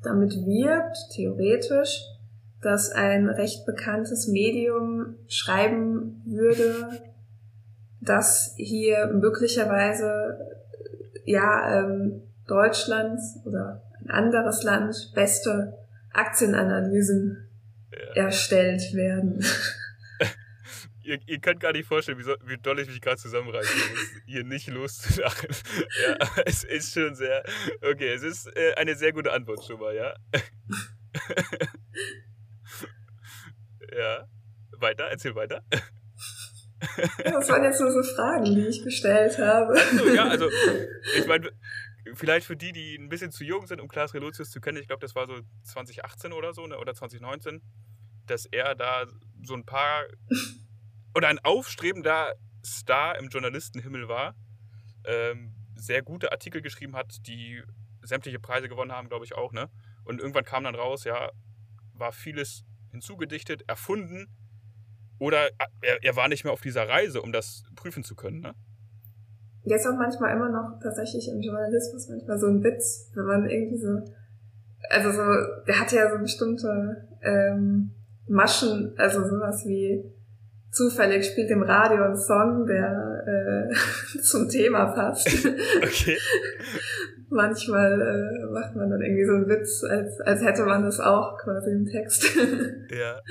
damit wirbt, theoretisch, dass ein recht bekanntes Medium schreiben würde, dass hier möglicherweise ja ähm, Deutschland oder ein anderes Land beste Aktienanalysen ja. erstellt werden. ihr, ihr könnt gar nicht vorstellen, wie, so, wie doll ich mich gerade zusammenreißen muss, hier nicht loszulachen. ja, es ist schon sehr. Okay, es ist äh, eine sehr gute Antwort schon mal, ja. ja. Weiter, erzähl weiter. das waren jetzt nur so Fragen, die ich gestellt habe. Also, ja, also, ich meine, vielleicht für die, die ein bisschen zu jung sind, um Klaas Relotius zu kennen, ich glaube, das war so 2018 oder so, ne, oder 2019, dass er da so ein paar oder ein aufstrebender Star im Journalistenhimmel war, ähm, sehr gute Artikel geschrieben hat, die sämtliche Preise gewonnen haben, glaube ich auch, ne? Und irgendwann kam dann raus, ja, war vieles hinzugedichtet, erfunden oder er, er war nicht mehr auf dieser Reise, um das prüfen zu können, ne? Ist auch manchmal immer noch tatsächlich im Journalismus manchmal so ein Witz, wenn man irgendwie so, also so, der hat ja so bestimmte ähm, Maschen, also sowas wie zufällig spielt im Radio ein Song, der äh, zum Thema passt. Okay. Manchmal äh, macht man dann irgendwie so einen Witz, als, als hätte man das auch quasi im Text. ja.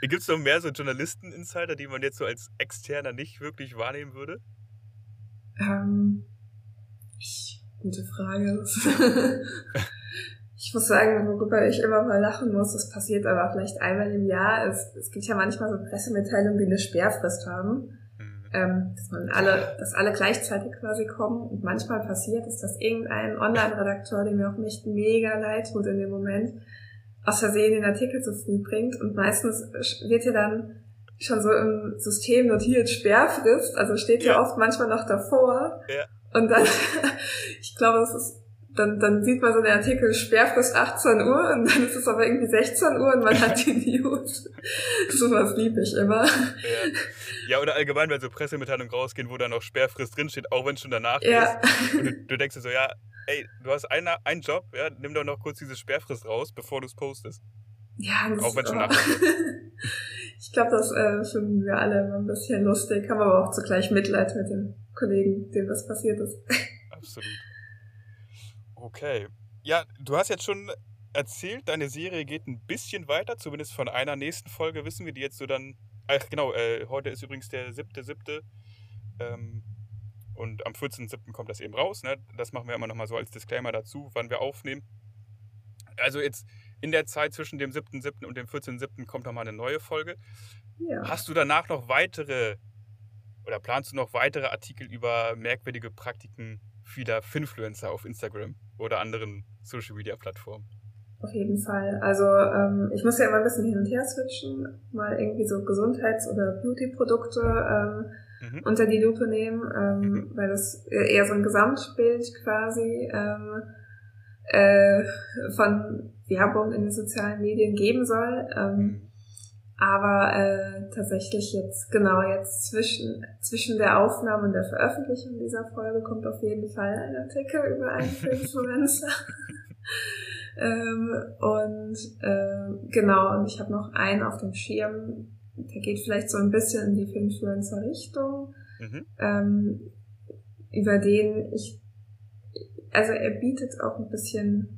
Gibt es noch mehr so Journalisten-Insider, die man jetzt so als Externer nicht wirklich wahrnehmen würde? Ähm, gute Frage. Ich muss sagen, worüber ich immer mal lachen muss, das passiert aber vielleicht einmal im Jahr. Es, es gibt ja manchmal so Pressemitteilungen, die eine Sperrfrist haben. Mhm. Ähm, dass man alle, dass alle gleichzeitig quasi kommen. Und manchmal passiert es, dass irgendein Online-Redakteur, der mir auch nicht mega leid tut in dem Moment, aus Versehen den Artikel zu früh bringt. Und meistens wird ja dann schon so im System notiert Sperrfrist, also steht ja, ja oft manchmal noch davor. Ja. Und dann, ich glaube, es ist dann, dann sieht man so den Artikel Sperrfrist 18 Uhr und dann ist es aber irgendwie 16 Uhr und man hat die News. Sowas liebe ich immer. Ja. ja, oder allgemein, wenn so Pressemitteilungen rausgehen, wo dann noch Sperrfrist drinsteht, auch wenn es schon danach ja. ist. Und du, du, denkst dir so, ja, ey, du hast einen, einen Job, ja, nimm doch noch kurz diese Sperrfrist raus, bevor du es postest. Ja, das Auch wenn schon ich glaube, das äh, finden wir alle immer ein bisschen lustig, haben aber auch zugleich Mitleid mit dem Kollegen, dem das passiert ist. Absolut. Okay. Ja, du hast jetzt schon erzählt, deine Serie geht ein bisschen weiter, zumindest von einer nächsten Folge wissen wir, die jetzt so dann. Ach genau, äh, heute ist übrigens der siebte, siebte. Ähm, und am 14.7. kommt das eben raus. Ne? Das machen wir immer nochmal so als Disclaimer dazu, wann wir aufnehmen. Also jetzt in der Zeit zwischen dem 7.7. und dem 14.7. kommt nochmal eine neue Folge. Ja. Hast du danach noch weitere oder planst du noch weitere Artikel über merkwürdige Praktiken vieler Finfluencer auf Instagram oder anderen Social Media Plattformen? auf jeden Fall. Also ähm, ich muss ja immer ein bisschen hin und her switchen, mal irgendwie so Gesundheits- oder Beauty-Produkte ähm, mhm. unter die Lupe nehmen, ähm, mhm. weil das eher so ein Gesamtbild quasi ähm, äh, von Werbung in den sozialen Medien geben soll. Ähm, mhm. Aber äh, tatsächlich jetzt, genau jetzt zwischen, zwischen der Aufnahme und der Veröffentlichung dieser Folge kommt auf jeden Fall ein Artikel über einen Influencer. Ähm, und äh, genau, und ich habe noch einen auf dem Schirm, der geht vielleicht so ein bisschen in die Influencer-Richtung, mhm. ähm, über den ich, also er bietet auch ein bisschen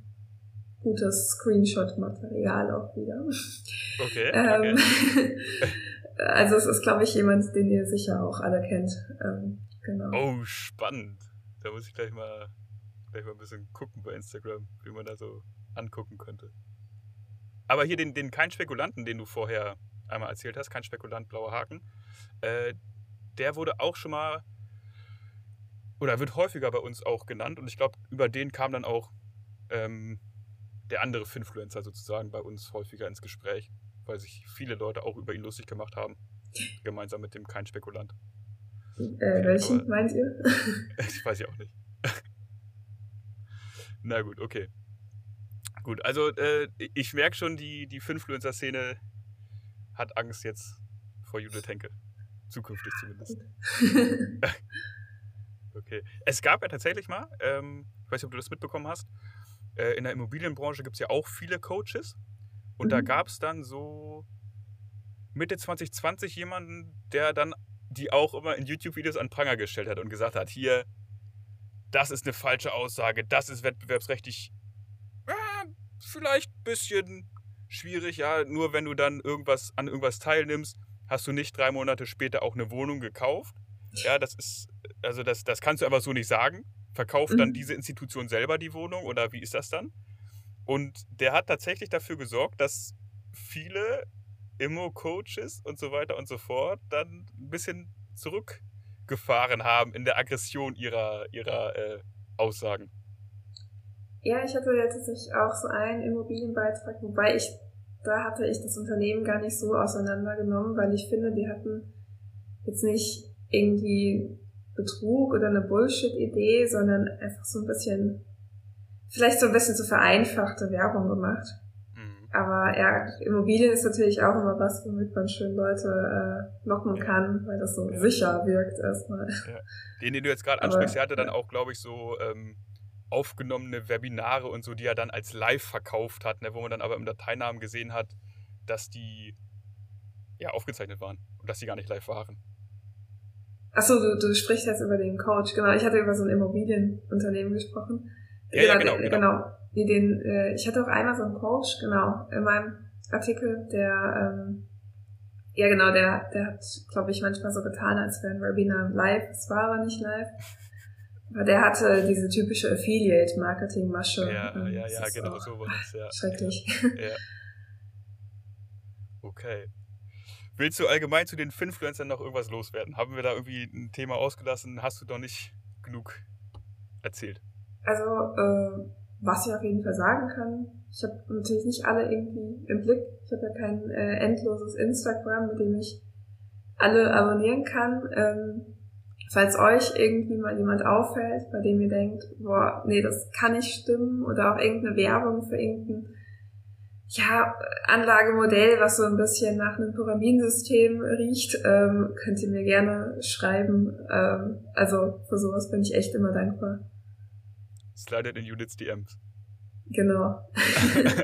gutes Screenshot-Material auch wieder. Okay. ähm, okay. also es ist, glaube ich, jemand, den ihr sicher auch alle kennt. Ähm, genau. Oh, spannend. Da muss ich gleich mal, gleich mal ein bisschen gucken bei Instagram, wie man da so angucken könnte. Aber hier den, den kein Spekulanten, den du vorher einmal erzählt hast, kein Spekulant, blauer Haken, äh, der wurde auch schon mal oder wird häufiger bei uns auch genannt und ich glaube, über den kam dann auch ähm, der andere Finfluencer sozusagen bei uns häufiger ins Gespräch, weil sich viele Leute auch über ihn lustig gemacht haben, gemeinsam mit dem kein Spekulant. Äh, welchen meint ihr? ich weiß ja auch nicht. Na gut, okay. Gut, also äh, ich merke schon, die, die Finfluencer-Szene hat Angst jetzt vor Judith Henke. Zukünftig zumindest. okay. Es gab ja tatsächlich mal, ähm, ich weiß nicht, ob du das mitbekommen hast, äh, in der Immobilienbranche gibt es ja auch viele Coaches. Und mhm. da gab es dann so Mitte 2020 jemanden, der dann die auch immer in YouTube-Videos an Pranger gestellt hat und gesagt hat, hier, das ist eine falsche Aussage, das ist wettbewerbsrechtlich vielleicht ein bisschen schwierig, ja. Nur wenn du dann irgendwas an irgendwas teilnimmst, hast du nicht drei Monate später auch eine Wohnung gekauft. Ja, das ist, also das, das kannst du einfach so nicht sagen. Verkauft mhm. dann diese Institution selber die Wohnung oder wie ist das dann? Und der hat tatsächlich dafür gesorgt, dass viele Immo-Coaches und so weiter und so fort dann ein bisschen zurückgefahren haben in der Aggression ihrer, ihrer äh, Aussagen. Ja, ich hatte ja tatsächlich auch so einen Immobilienbeitrag, wobei ich, da hatte ich das Unternehmen gar nicht so auseinandergenommen, weil ich finde, die hatten jetzt nicht irgendwie Betrug oder eine Bullshit-Idee, sondern einfach so ein bisschen, vielleicht so ein bisschen zu vereinfachte Werbung gemacht. Mhm. Aber ja, Immobilien ist natürlich auch immer was, womit man schön Leute äh, locken kann, weil das so ja. sicher wirkt erstmal. Ja. Den, den du jetzt gerade ansprichst, der hatte dann auch, glaube ich, so ähm, aufgenommene Webinare und so, die er dann als live verkauft hat, ne, wo man dann aber im Dateinamen gesehen hat, dass die ja aufgezeichnet waren und dass die gar nicht live waren. Achso, du, du sprichst jetzt über den Coach, genau. Ich hatte über so ein Immobilienunternehmen gesprochen. Ja, genau, ja, genau, den, genau. genau. Den, äh, ich hatte auch einmal so einen Coach, genau, in meinem Artikel, der, ähm, ja genau, der, der hat, glaube ich, manchmal so getan, als wäre ein Webinar live. Es war aber nicht live. Aber der hatte diese typische Affiliate-Marketing-Masche. Ja, ja, ja, genau so war das, ja. Schrecklich. Ja. Okay. Willst du allgemein zu den Finfluencern noch irgendwas loswerden? Haben wir da irgendwie ein Thema ausgelassen? Hast du doch nicht genug erzählt? Also, äh, was ich auf jeden Fall sagen kann, ich habe natürlich nicht alle irgendwie im Blick. Ich habe ja kein äh, endloses Instagram, mit dem ich alle abonnieren kann. Ähm, Falls euch irgendwie mal jemand auffällt, bei dem ihr denkt, boah, nee, das kann nicht stimmen oder auch irgendeine Werbung für irgendein ja, Anlagemodell, was so ein bisschen nach einem Pyramidensystem riecht, ähm, könnt ihr mir gerne schreiben. Ähm, also für sowas bin ich echt immer dankbar. Slidet in Judiths DMs. Genau.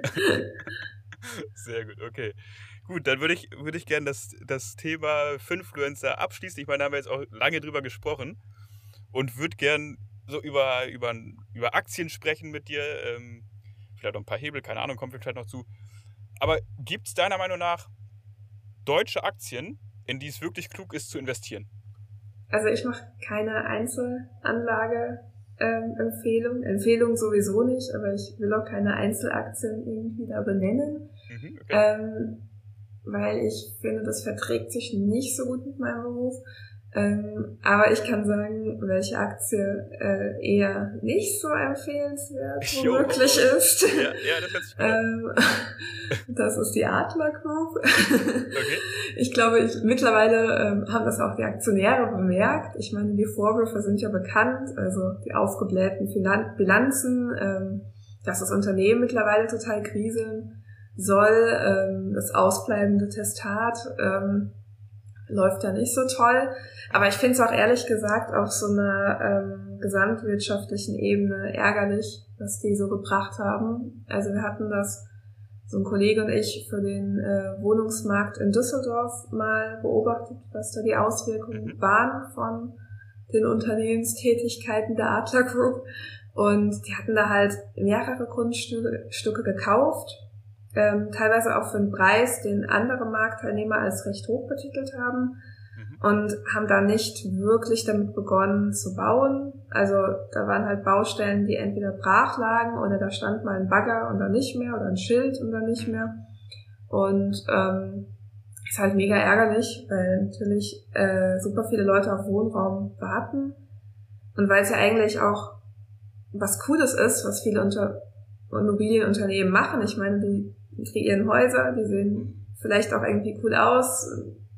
Sehr gut, okay. Gut, dann würde ich, würde ich gerne das, das Thema Finfluencer abschließen. Ich meine, da haben wir jetzt auch lange drüber gesprochen und würde gern so über, über, über Aktien sprechen mit dir. Ähm, vielleicht noch ein paar Hebel, keine Ahnung, kommt vielleicht noch zu. Aber gibt es deiner Meinung nach deutsche Aktien, in die es wirklich klug ist zu investieren? Also ich mache keine Einzelanlage-Empfehlung. Ähm, Empfehlung sowieso nicht, aber ich will auch keine Einzelaktien irgendwie da benennen. Mhm, okay. ähm, weil ich finde, das verträgt sich nicht so gut mit meinem Beruf. Ähm, aber ich kann sagen, welche Aktie äh, eher nicht so empfehlenswert womöglich ist. Ja, ja, das, hört ähm, das ist die Adler Group. Okay. Ich glaube, ich, mittlerweile ähm, haben das auch die Aktionäre bemerkt. Ich meine, die Vorwürfe sind ja bekannt, also die aufgeblähten Finan Bilanzen, ähm, dass das Unternehmen mittlerweile total kriseln soll, ähm, das ausbleibende Testat. Ähm, läuft ja nicht so toll. Aber ich finde es auch ehrlich gesagt auf so einer ähm, gesamtwirtschaftlichen Ebene ärgerlich, was die so gebracht haben. Also wir hatten das, so ein Kollege und ich, für den äh, Wohnungsmarkt in Düsseldorf mal beobachtet, was da die Auswirkungen waren von den Unternehmenstätigkeiten der Adler Group. Und die hatten da halt mehrere Grundstücke gekauft ähm, teilweise auch für einen Preis, den andere Marktteilnehmer als recht hoch betitelt haben mhm. und haben da nicht wirklich damit begonnen zu bauen. Also da waren halt Baustellen, die entweder brach lagen oder da stand mal ein Bagger und dann nicht mehr oder ein Schild und dann nicht mehr. Und ähm, ist halt mega ärgerlich, weil natürlich äh, super viele Leute auf Wohnraum warten und weil es ja eigentlich auch was Cooles ist, was viele unter Immobilienunternehmen machen. Ich meine, die die kreieren Häuser, die sehen vielleicht auch irgendwie cool aus.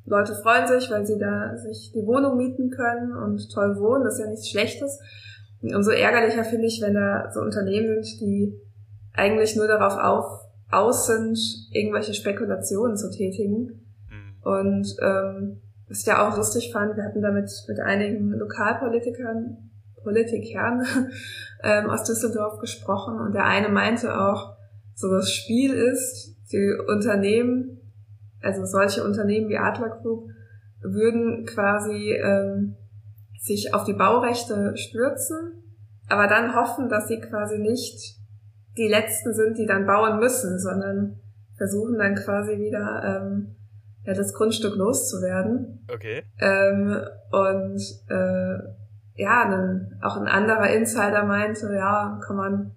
Leute freuen sich, weil sie da sich die Wohnung mieten können und toll wohnen. Das ist ja nichts Schlechtes. Und umso ärgerlicher finde ich, wenn da so Unternehmen sind, die eigentlich nur darauf auf, aus sind, irgendwelche Spekulationen zu tätigen. Mhm. Und ähm, was ich ja auch lustig fand, wir hatten damit mit einigen Lokalpolitikern, Politikern ähm, aus Düsseldorf gesprochen und der eine meinte auch, so das Spiel ist, die Unternehmen, also solche Unternehmen wie Adler Group, würden quasi ähm, sich auf die Baurechte stürzen, aber dann hoffen, dass sie quasi nicht die Letzten sind, die dann bauen müssen, sondern versuchen dann quasi wieder ähm, ja, das Grundstück loszuwerden. Okay. Ähm, und äh, ja, dann auch ein anderer Insider meinte, ja, kann man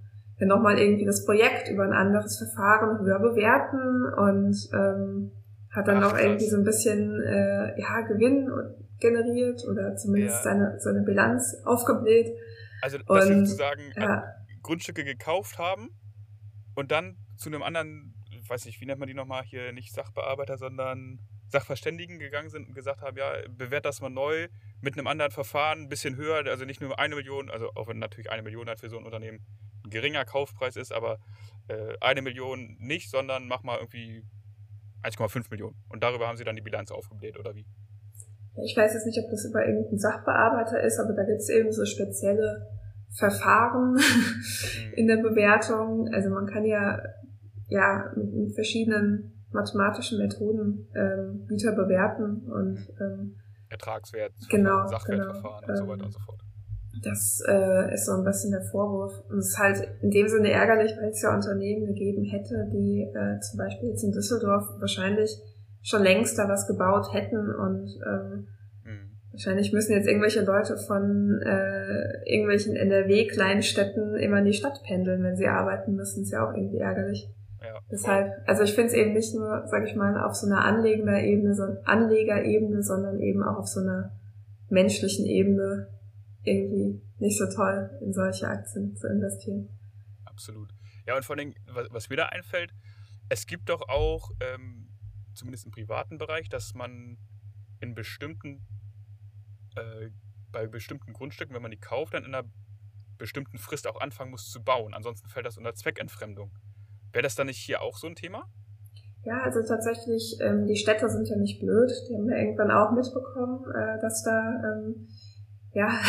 nochmal irgendwie das Projekt über ein anderes Verfahren höher bewerten und ähm, hat dann Ach, noch irgendwie so ein bisschen äh, ja, Gewinn generiert oder zumindest ja. seine, seine Bilanz aufgebläht. Also, dass und, sie sozusagen ja. Grundstücke gekauft haben und dann zu einem anderen, ich weiß nicht, wie nennt man die nochmal hier, nicht Sachbearbeiter, sondern Sachverständigen gegangen sind und gesagt haben, ja, bewährt das mal neu mit einem anderen Verfahren, ein bisschen höher, also nicht nur eine Million, also auch wenn natürlich eine Million halt für so ein Unternehmen geringer Kaufpreis ist, aber äh, eine Million nicht, sondern mach mal irgendwie 1,5 Millionen. Und darüber haben sie dann die Bilanz aufgebläht, oder wie? Ich weiß jetzt nicht, ob das über irgendeinen Sachbearbeiter ist, aber da gibt es eben so spezielle Verfahren mhm. in der Bewertung. Also man kann ja, ja mit, verschiedenen mathematischen Methoden ähm, Güter bewerten und ähm, Ertragswert, genau, Sachwertverfahren genau, und so weiter und so fort. Das äh, ist so ein bisschen der Vorwurf. Und es ist halt in dem Sinne ärgerlich, weil es ja Unternehmen gegeben hätte, die äh, zum Beispiel jetzt in Düsseldorf wahrscheinlich schon längst da was gebaut hätten und ähm, mhm. wahrscheinlich müssen jetzt irgendwelche Leute von äh, irgendwelchen NRW-Kleinstädten immer in die Stadt pendeln, wenn sie arbeiten müssen. Ist ja auch irgendwie ärgerlich. Ja, Deshalb, also ich finde es eben nicht nur, sage ich mal, auf so einer anlegender Ebene, so Anlegerebene, sondern eben auch auf so einer menschlichen Ebene irgendwie nicht so toll, in solche Aktien zu investieren. Absolut. Ja, und vor allem, was, mir da einfällt, es gibt doch auch, ähm, zumindest im privaten Bereich, dass man in bestimmten, äh, bei bestimmten Grundstücken, wenn man die kauft, dann in einer bestimmten Frist auch anfangen muss zu bauen. Ansonsten fällt das unter Zweckentfremdung. Wäre das dann nicht hier auch so ein Thema? Ja, also tatsächlich, ähm, die Städte sind ja nicht blöd. Die haben ja irgendwann auch mitbekommen, äh, dass da ähm, ja,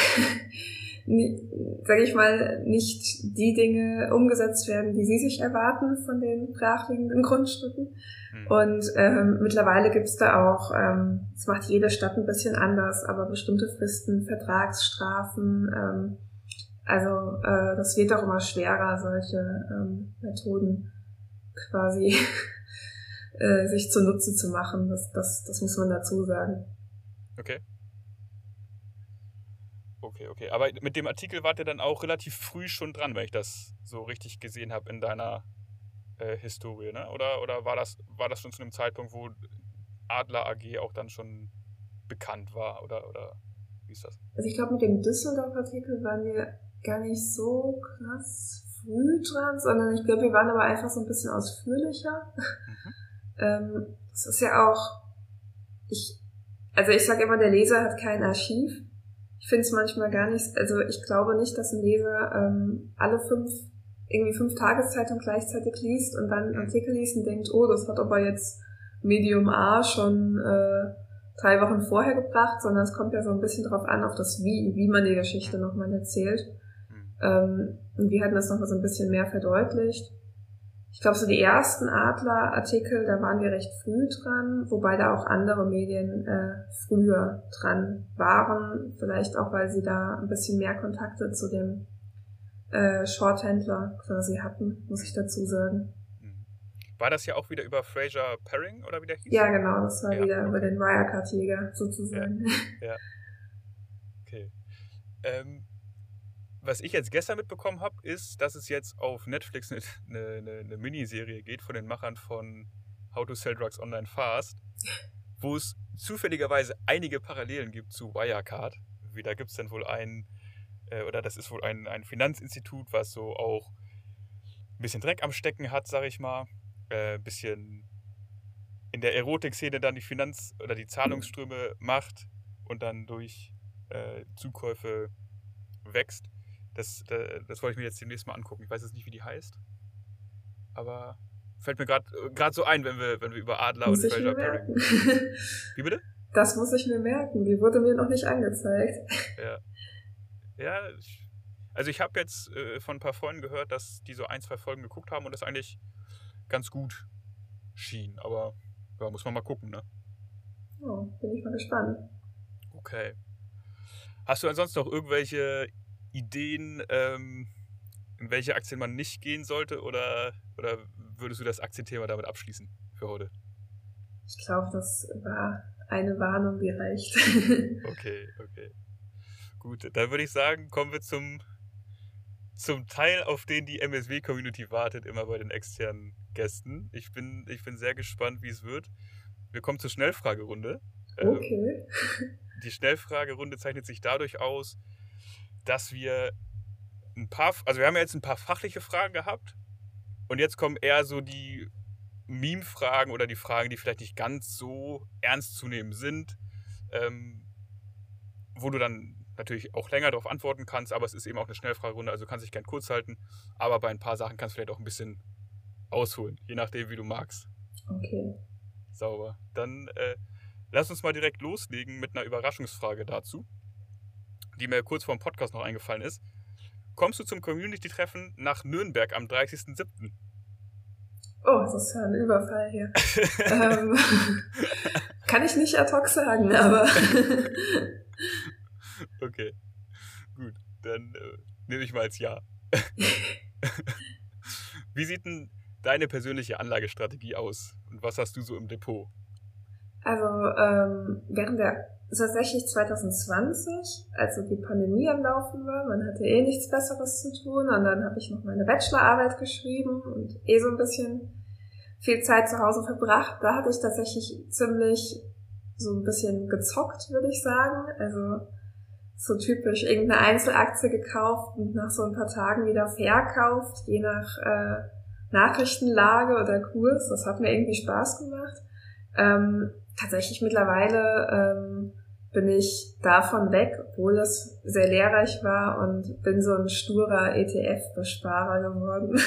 sage ich mal, nicht die Dinge umgesetzt werden, die sie sich erwarten von den brachliegenden Grundstücken. Mhm. Und ähm, mittlerweile gibt's da auch, ähm, das macht jede Stadt ein bisschen anders, aber bestimmte Fristen, Vertragsstrafen, ähm, also äh, das wird auch immer schwerer, solche ähm, Methoden quasi äh, sich zunutze zu machen. Das, das, das muss man dazu sagen. Okay. Okay, okay. Aber mit dem Artikel wart ihr dann auch relativ früh schon dran, wenn ich das so richtig gesehen habe in deiner äh, Historie, ne? Oder, oder war, das, war das schon zu einem Zeitpunkt, wo Adler AG auch dann schon bekannt war oder, oder wie ist das? Also ich glaube, mit dem Düsseldorf-Artikel waren wir gar nicht so krass früh dran, sondern ich glaube, wir waren aber einfach so ein bisschen ausführlicher. Mhm. ähm, das ist ja auch, ich, also ich sage immer, der Leser hat kein Archiv. Ich finde es manchmal gar nicht, also ich glaube nicht, dass ein Leser ähm, alle fünf, irgendwie fünf Tageszeitungen gleichzeitig liest und dann Artikel liest und denkt, oh, das hat aber jetzt Medium A schon äh, drei Wochen vorher gebracht, sondern es kommt ja so ein bisschen drauf an, auf das Wie, wie man die Geschichte nochmal erzählt. Mhm. Ähm, und wir hatten das nochmal so ein bisschen mehr verdeutlicht. Ich glaube, so die ersten Adler-Artikel, da waren wir recht früh dran, wobei da auch andere Medien äh, früher dran waren. Vielleicht auch, weil sie da ein bisschen mehr Kontakte zu dem äh, Shorthändler quasi hatten, muss ich dazu sagen. Mhm. War das ja auch wieder über Fraser Paring oder wie der hieß? Ja, genau, das war ja, wieder über den Wirecard-Jäger sozusagen. Ja. ja. Okay. Ähm, was ich jetzt gestern mitbekommen habe, ist, dass es jetzt auf Netflix eine, eine, eine, Miniserie geht von den Machern von How to Sell Drugs Online Fast, wo es zufälligerweise einige Parallelen gibt zu Wirecard. Wie da gibt es dann wohl ein, äh, oder das ist wohl ein, ein Finanzinstitut, was so auch ein bisschen Dreck am Stecken hat, sag ich mal. Ein äh, bisschen in der Erotik-Szene dann die Finanz- oder die Zahlungsströme macht und dann durch äh, Zukäufe wächst. Das, das, das wollte ich mir jetzt demnächst mal angucken. Ich weiß jetzt nicht, wie die heißt. Aber fällt mir gerade so ein, wenn wir, wenn wir über Adler muss und Fraser Perry. Wie bitte? Das muss ich mir merken. Die wurde mir noch nicht angezeigt. Ja. Ja, ich, also ich habe jetzt äh, von ein paar Freunden gehört, dass die so ein, zwei Folgen geguckt haben und das eigentlich ganz gut schien. Aber ja, muss man mal gucken, ne? Oh, bin ich mal gespannt. Okay. Hast du ansonsten noch irgendwelche Ideen, ähm, in welche Aktien man nicht gehen sollte? Oder, oder würdest du das Aktienthema damit abschließen für heute? Ich glaube, das war eine Warnung, die reicht. okay, okay. Gut, dann würde ich sagen, kommen wir zum, zum Teil, auf den die MSW-Community wartet, immer bei den externen Gästen. Ich bin, ich bin sehr gespannt, wie es wird. Wir kommen zur Schnellfragerunde. Ähm, okay. Ähm, die Schnellfragerunde zeichnet sich dadurch aus, dass wir ein paar, also wir haben ja jetzt ein paar fachliche Fragen gehabt und jetzt kommen eher so die Meme-Fragen oder die Fragen, die vielleicht nicht ganz so ernst zu nehmen sind, ähm, wo du dann natürlich auch länger darauf antworten kannst, aber es ist eben auch eine Schnellfragerunde, also kannst dich gern kurz halten, aber bei ein paar Sachen kannst du vielleicht auch ein bisschen ausholen, je nachdem, wie du magst. Okay. Sauber. Dann äh, lass uns mal direkt loslegen mit einer Überraschungsfrage dazu die mir kurz vor dem Podcast noch eingefallen ist. Kommst du zum Community-Treffen nach Nürnberg am 30.07.? Oh, das ist ja ein Überfall hier. ähm, kann ich nicht ad hoc sagen, aber. okay. Gut, dann äh, nehme ich mal als Ja. Wie sieht denn deine persönliche Anlagestrategie aus? Und was hast du so im Depot? Also ähm, während der tatsächlich 2020, als so die Pandemie am Laufen war, man hatte eh nichts Besseres zu tun und dann habe ich noch meine Bachelorarbeit geschrieben und eh so ein bisschen viel Zeit zu Hause verbracht. Da hatte ich tatsächlich ziemlich so ein bisschen gezockt, würde ich sagen. Also so typisch irgendeine Einzelaktie gekauft und nach so ein paar Tagen wieder verkauft, je nach äh, Nachrichtenlage oder Kurs. Das hat mir irgendwie Spaß gemacht. Ähm, tatsächlich mittlerweile ähm, bin ich davon weg, obwohl das sehr lehrreich war und bin so ein sturer ETF-Besparer geworden.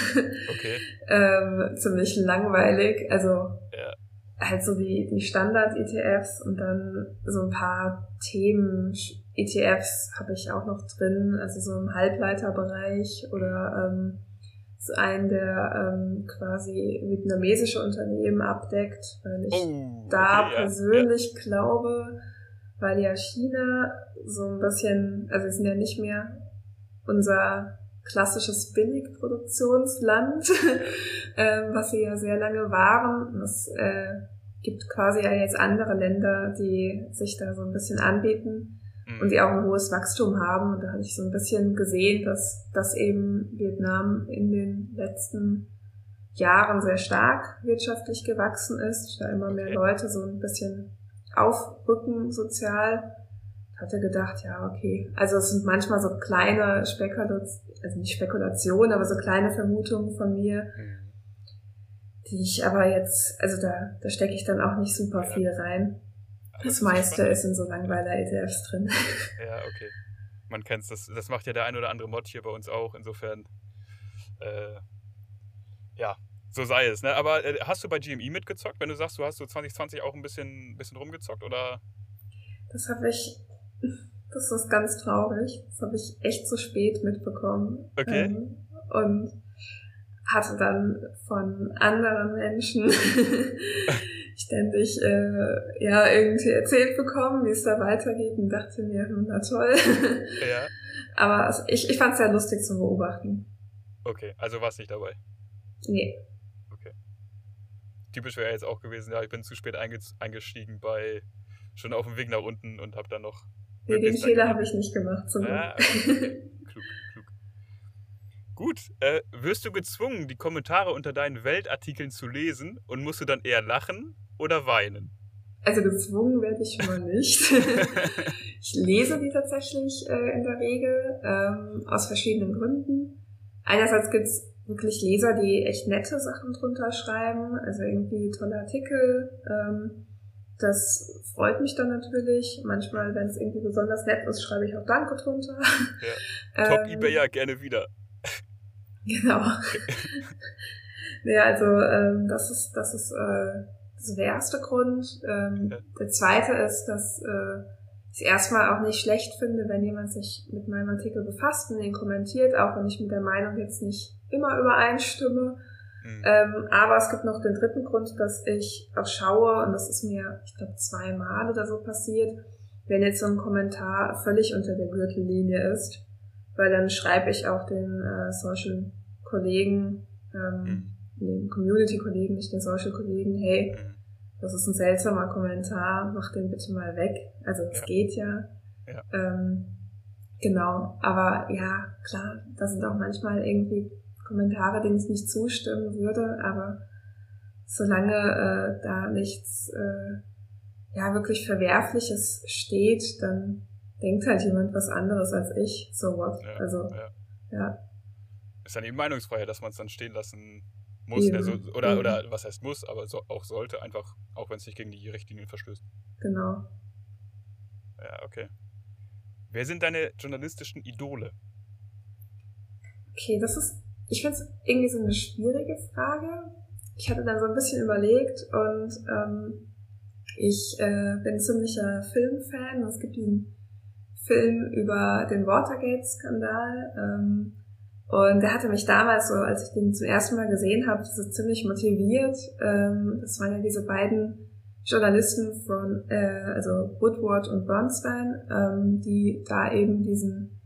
Okay. ähm, ziemlich langweilig. Also ja. halt so die, die Standard-ETFs und dann so ein paar Themen-ETFs habe ich auch noch drin, also so im Halbleiterbereich oder ähm, so einen, der ähm, quasi vietnamesische Unternehmen abdeckt, weil ich oh, da okay, persönlich ja. glaube, weil ja China so ein bisschen, also wir sind ja nicht mehr unser klassisches Billigproduktionsland, ähm, was sie ja sehr lange waren. Es äh, gibt quasi ja jetzt andere Länder, die sich da so ein bisschen anbieten. Und die auch ein hohes Wachstum haben. Und da habe ich so ein bisschen gesehen, dass, dass eben Vietnam in den letzten Jahren sehr stark wirtschaftlich gewachsen ist, da immer mehr Leute so ein bisschen aufrücken sozial. Hatte gedacht, ja, okay. Also es sind manchmal so kleine Spekulationen, also nicht Spekulationen, aber so kleine Vermutungen von mir, mhm. die ich aber jetzt, also da, da stecke ich dann auch nicht super viel rein. Das, das meiste ist in so Langweiler-ETFs drin. Ja, okay. Man kennt es, das, das macht ja der ein oder andere Mod hier bei uns auch. Insofern, äh, ja, so sei es. Ne? Aber äh, hast du bei GME mitgezockt, wenn du sagst, du hast so 2020 auch ein bisschen, bisschen rumgezockt, oder? Das habe ich, das ist ganz traurig. Das habe ich echt zu spät mitbekommen. Okay. Ähm, und hatte dann von anderen Menschen ständig äh, ja irgendwie erzählt bekommen, wie es da weitergeht und dachte mir, hm, na toll. Ja. Aber ich, ich fand es sehr lustig zu beobachten. Okay, also warst nicht dabei? Nee. Okay. Typisch wäre jetzt auch gewesen, ja, ich bin zu spät eingestiegen bei schon auf dem Weg nach unten und habe dann noch. Nee, den Fehler habe ich nicht gemacht, zum ah, okay. klug, klug. Gut, äh, wirst du gezwungen, die Kommentare unter deinen Weltartikeln zu lesen und musst du dann eher lachen oder weinen? Also gezwungen werde ich schon mal nicht. ich lese die tatsächlich äh, in der Regel ähm, aus verschiedenen Gründen. Einerseits gibt's wirklich Leser, die echt nette Sachen drunter schreiben, also irgendwie tolle Artikel. Ähm, das freut mich dann natürlich. Manchmal, wenn es irgendwie besonders nett ist, schreibe ich auch Danke drunter. Ja. Top ähm, eBay ja gerne wieder. Genau. ja, also ähm, das ist das ist äh, das der erste Grund. Ähm, ja. Der zweite ist, dass äh, ich es erstmal auch nicht schlecht finde, wenn jemand sich mit meinem Artikel befasst und ihn kommentiert, auch wenn ich mit der Meinung jetzt nicht immer übereinstimme. Mhm. Ähm, aber es gibt noch den dritten Grund, dass ich auch schaue, und das ist mir, ich glaube, zweimal oder so passiert, wenn jetzt so ein Kommentar völlig unter der Gürtellinie ist, weil dann schreibe ich auch den äh, Social Kollegen, ähm, mhm den Community-Kollegen, nicht den Social-Kollegen, hey, mhm. Das ist ein seltsamer Kommentar, mach den bitte mal weg. Also es ja. geht ja. ja. Ähm, genau, aber ja, klar, da sind auch manchmal irgendwie Kommentare, denen ich nicht zustimmen würde, aber solange äh, da nichts äh, ja wirklich Verwerfliches steht, dann denkt halt jemand was anderes als ich. So what? Ja, also ja. ja. Ist dann eben Meinungsfreiheit, dass man es dann stehen lassen muss, ja. also, oder, mhm. oder was heißt muss, aber so, auch sollte, einfach, auch wenn es nicht gegen die Richtlinien verstößt. Genau. Ja, okay. Wer sind deine journalistischen Idole? Okay, das ist, ich finde es irgendwie so eine schwierige Frage. Ich hatte dann so ein bisschen überlegt und ähm, ich äh, bin ziemlicher Filmfan. Es gibt diesen Film über den Watergate-Skandal. Ähm, und der hatte mich damals, so als ich den zum ersten Mal gesehen habe, so ziemlich motiviert. Ähm, das waren ja diese beiden Journalisten von, äh, also Woodward und Bernstein, ähm, die da eben diesen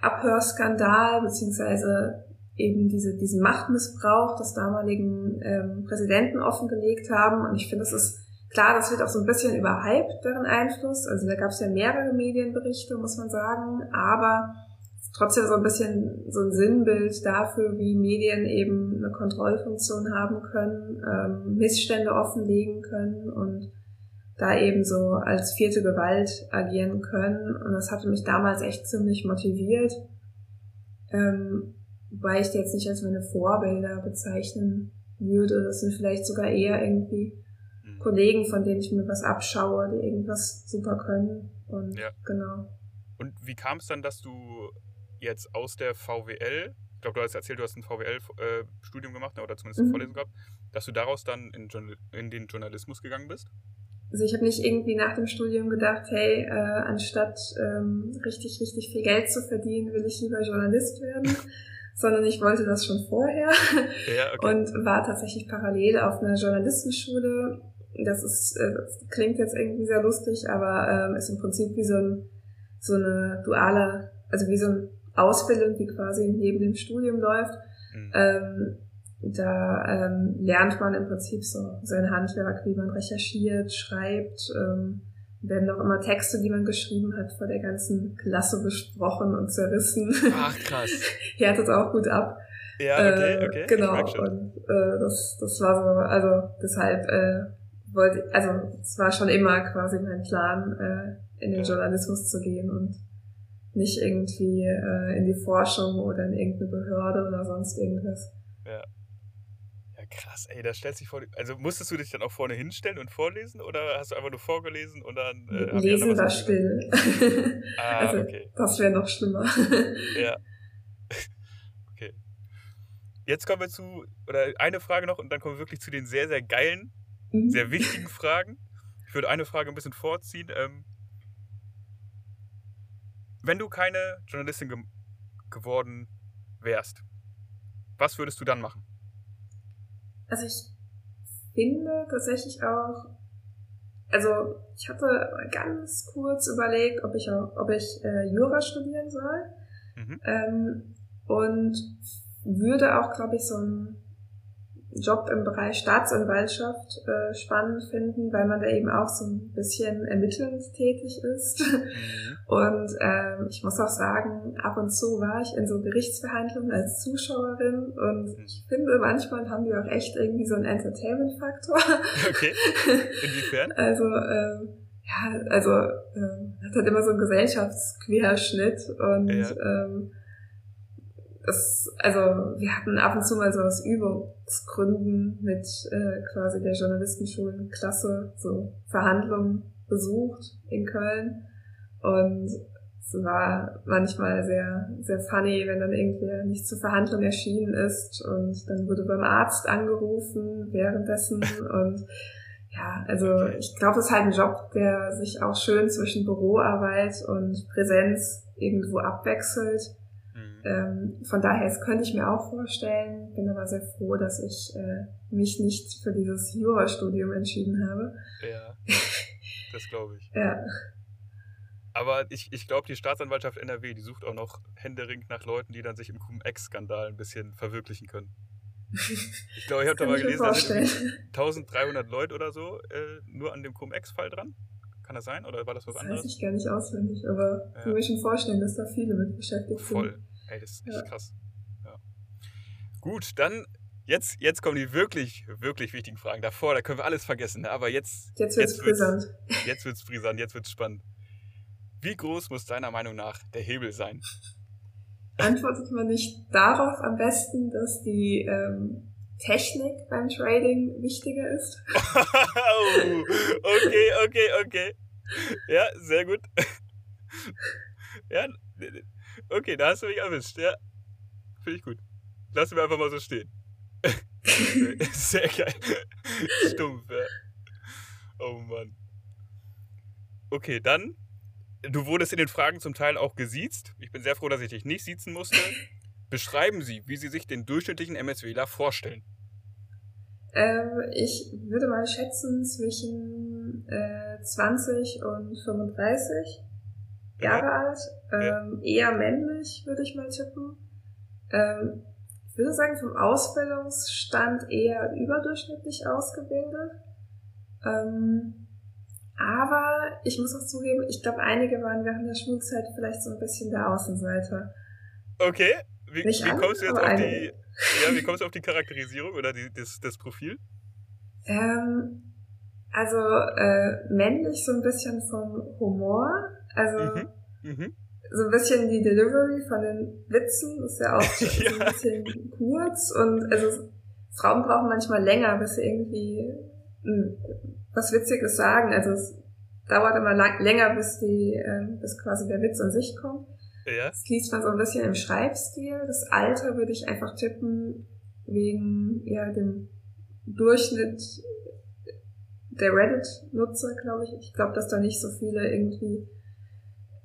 Abhörskandal beziehungsweise eben diese, diesen Machtmissbrauch des damaligen ähm, Präsidenten offengelegt haben. Und ich finde, es ist klar, das wird auch so ein bisschen überhyped, deren Einfluss. Also da gab es ja mehrere Medienberichte, muss man sagen. Aber trotzdem so ein bisschen so ein Sinnbild dafür, wie Medien eben eine Kontrollfunktion haben können, ähm, Missstände offenlegen können und da eben so als vierte Gewalt agieren können. Und das hatte mich damals echt ziemlich motiviert, ähm, wobei ich die jetzt nicht als meine Vorbilder bezeichnen würde. Das sind vielleicht sogar eher irgendwie mhm. Kollegen, von denen ich mir was abschaue, die irgendwas super können. Und ja. genau. Und wie kam es dann, dass du jetzt aus der VWL, ich glaube, du hast erzählt, du hast ein VWL-Studium äh, gemacht oder zumindest eine mhm. Vorlesung gehabt, dass du daraus dann in, in den Journalismus gegangen bist? Also ich habe nicht irgendwie nach dem Studium gedacht, hey, äh, anstatt ähm, richtig, richtig viel Geld zu verdienen, will ich lieber Journalist werden, sondern ich wollte das schon vorher ja, okay. und war tatsächlich parallel auf einer Journalistenschule. Das ist äh, das klingt jetzt irgendwie sehr lustig, aber ähm, ist im Prinzip wie so ein so eine duale, also wie so ein Ausbildung, die quasi neben dem Studium läuft. Mhm. Ähm, da ähm, lernt man im Prinzip so sein Handwerk, wie man recherchiert, schreibt, ähm, werden auch immer Texte, die man geschrieben hat, vor der ganzen Klasse besprochen und zerrissen. Ach krass. Härtet auch gut ab. Ja, okay, äh, okay. Genau. Und äh, das, das war so, also deshalb äh, wollte, also es war schon immer quasi mein Plan, äh, in den Journalismus zu gehen und nicht irgendwie äh, in die Forschung oder in irgendeine Behörde oder sonst irgendwas. Ja. Ja, krass, ey, da stellt sich vor. Also musstest du dich dann auch vorne hinstellen und vorlesen oder hast du einfach nur vorgelesen und dann. Äh, Lesen war still. ah, also, okay. Das wäre noch schlimmer. ja. okay. Jetzt kommen wir zu, oder eine Frage noch und dann kommen wir wirklich zu den sehr, sehr geilen, mhm. sehr wichtigen Fragen. Ich würde eine Frage ein bisschen vorziehen. Ähm, wenn du keine Journalistin ge geworden wärst, was würdest du dann machen? Also ich finde tatsächlich auch, also ich hatte ganz kurz überlegt, ob ich auch, ob ich äh, Jura studieren soll. Mhm. Ähm, und würde auch, glaube ich, so ein Job im Bereich Staatsanwaltschaft äh, spannend finden, weil man da eben auch so ein bisschen ermittelnd tätig ist. Mhm. Und ähm, ich muss auch sagen, ab und zu war ich in so Gerichtsverhandlungen als Zuschauerin und mhm. ich finde, manchmal haben die auch echt irgendwie so einen Entertainment-Faktor. Okay. Inwiefern? also, ähm, ja, also ähm, hat halt immer so einen Gesellschaftsquerschnitt und ja. ähm, das, also wir hatten ab und zu mal so aus Übungsgründen mit äh, quasi der Journalistenschulenklasse so Verhandlungen besucht in Köln. Und es war manchmal sehr, sehr funny, wenn dann irgendwer nicht zur Verhandlung erschienen ist. Und dann wurde beim Arzt angerufen währenddessen. Und ja, also ich glaube, es ist halt ein Job, der sich auch schön zwischen Büroarbeit und Präsenz irgendwo abwechselt ähm, von daher, das könnte ich mir auch vorstellen, bin aber sehr froh, dass ich äh, mich nicht für dieses Jurastudium entschieden habe. Ja, das glaube ich. ja. Aber ich, ich glaube, die Staatsanwaltschaft NRW, die sucht auch noch händeringend nach Leuten, die dann sich im Cum-Ex-Skandal ein bisschen verwirklichen können. Ich glaube, ich habe da mal gelesen, da sind 1300 Leute oder so äh, nur an dem Cum-Ex-Fall dran. Kann das sein? Oder war das was das anderes? Das weiß ich gar nicht auswendig, aber ja. ich kann mir schon vorstellen, dass da viele mit beschäftigt Voll. Ey, das ist echt ja. krass. Ja. Gut, dann jetzt, jetzt kommen die wirklich, wirklich wichtigen Fragen. Davor, da können wir alles vergessen. Ne? Aber jetzt. Jetzt wird es brisant. Jetzt wird es brisant, jetzt wird es spannend. Wie groß muss deiner Meinung nach der Hebel sein? Antwortet man nicht darauf am besten, dass die ähm, Technik beim Trading wichtiger ist? oh, okay, okay, okay. Ja, sehr gut. Ja, Okay, da hast du mich erwischt, ja. Finde ich gut. Lassen wir einfach mal so stehen. Sehr geil. Stumpf, ja. Oh Mann. Okay, dann. Du wurdest in den Fragen zum Teil auch gesiezt. Ich bin sehr froh, dass ich dich nicht siezen musste. Beschreiben Sie, wie Sie sich den durchschnittlichen MSWler vorstellen. Ähm, ich würde mal schätzen zwischen äh, 20 und 35. Jahre ja. alt, ähm, ja. eher männlich, würde ich mal tippen. Ähm, ich würde sagen, vom Ausbildungsstand eher überdurchschnittlich ausgebildet. Ähm, aber ich muss auch zugeben, ich glaube, einige waren während der Schulzeit vielleicht so ein bisschen der Außenseiter. Okay, wie, wie alle, kommst du jetzt auf einige. die, ja, wie kommst du auf die Charakterisierung oder die, das, das Profil? Ähm, also äh, männlich so ein bisschen vom Humor, also mhm. Mhm. so ein bisschen die Delivery von den Witzen ist ja auch ja. so ein bisschen kurz und also Frauen brauchen manchmal länger, bis sie irgendwie hm, was Witziges sagen. Also es dauert immer lang, länger, bis die, äh, bis quasi der Witz an sich kommt. Ja. Das liest man so ein bisschen im Schreibstil. Das Alter würde ich einfach tippen wegen ja dem Durchschnitt der Reddit-Nutzer, glaube ich. Ich glaube, dass da nicht so viele irgendwie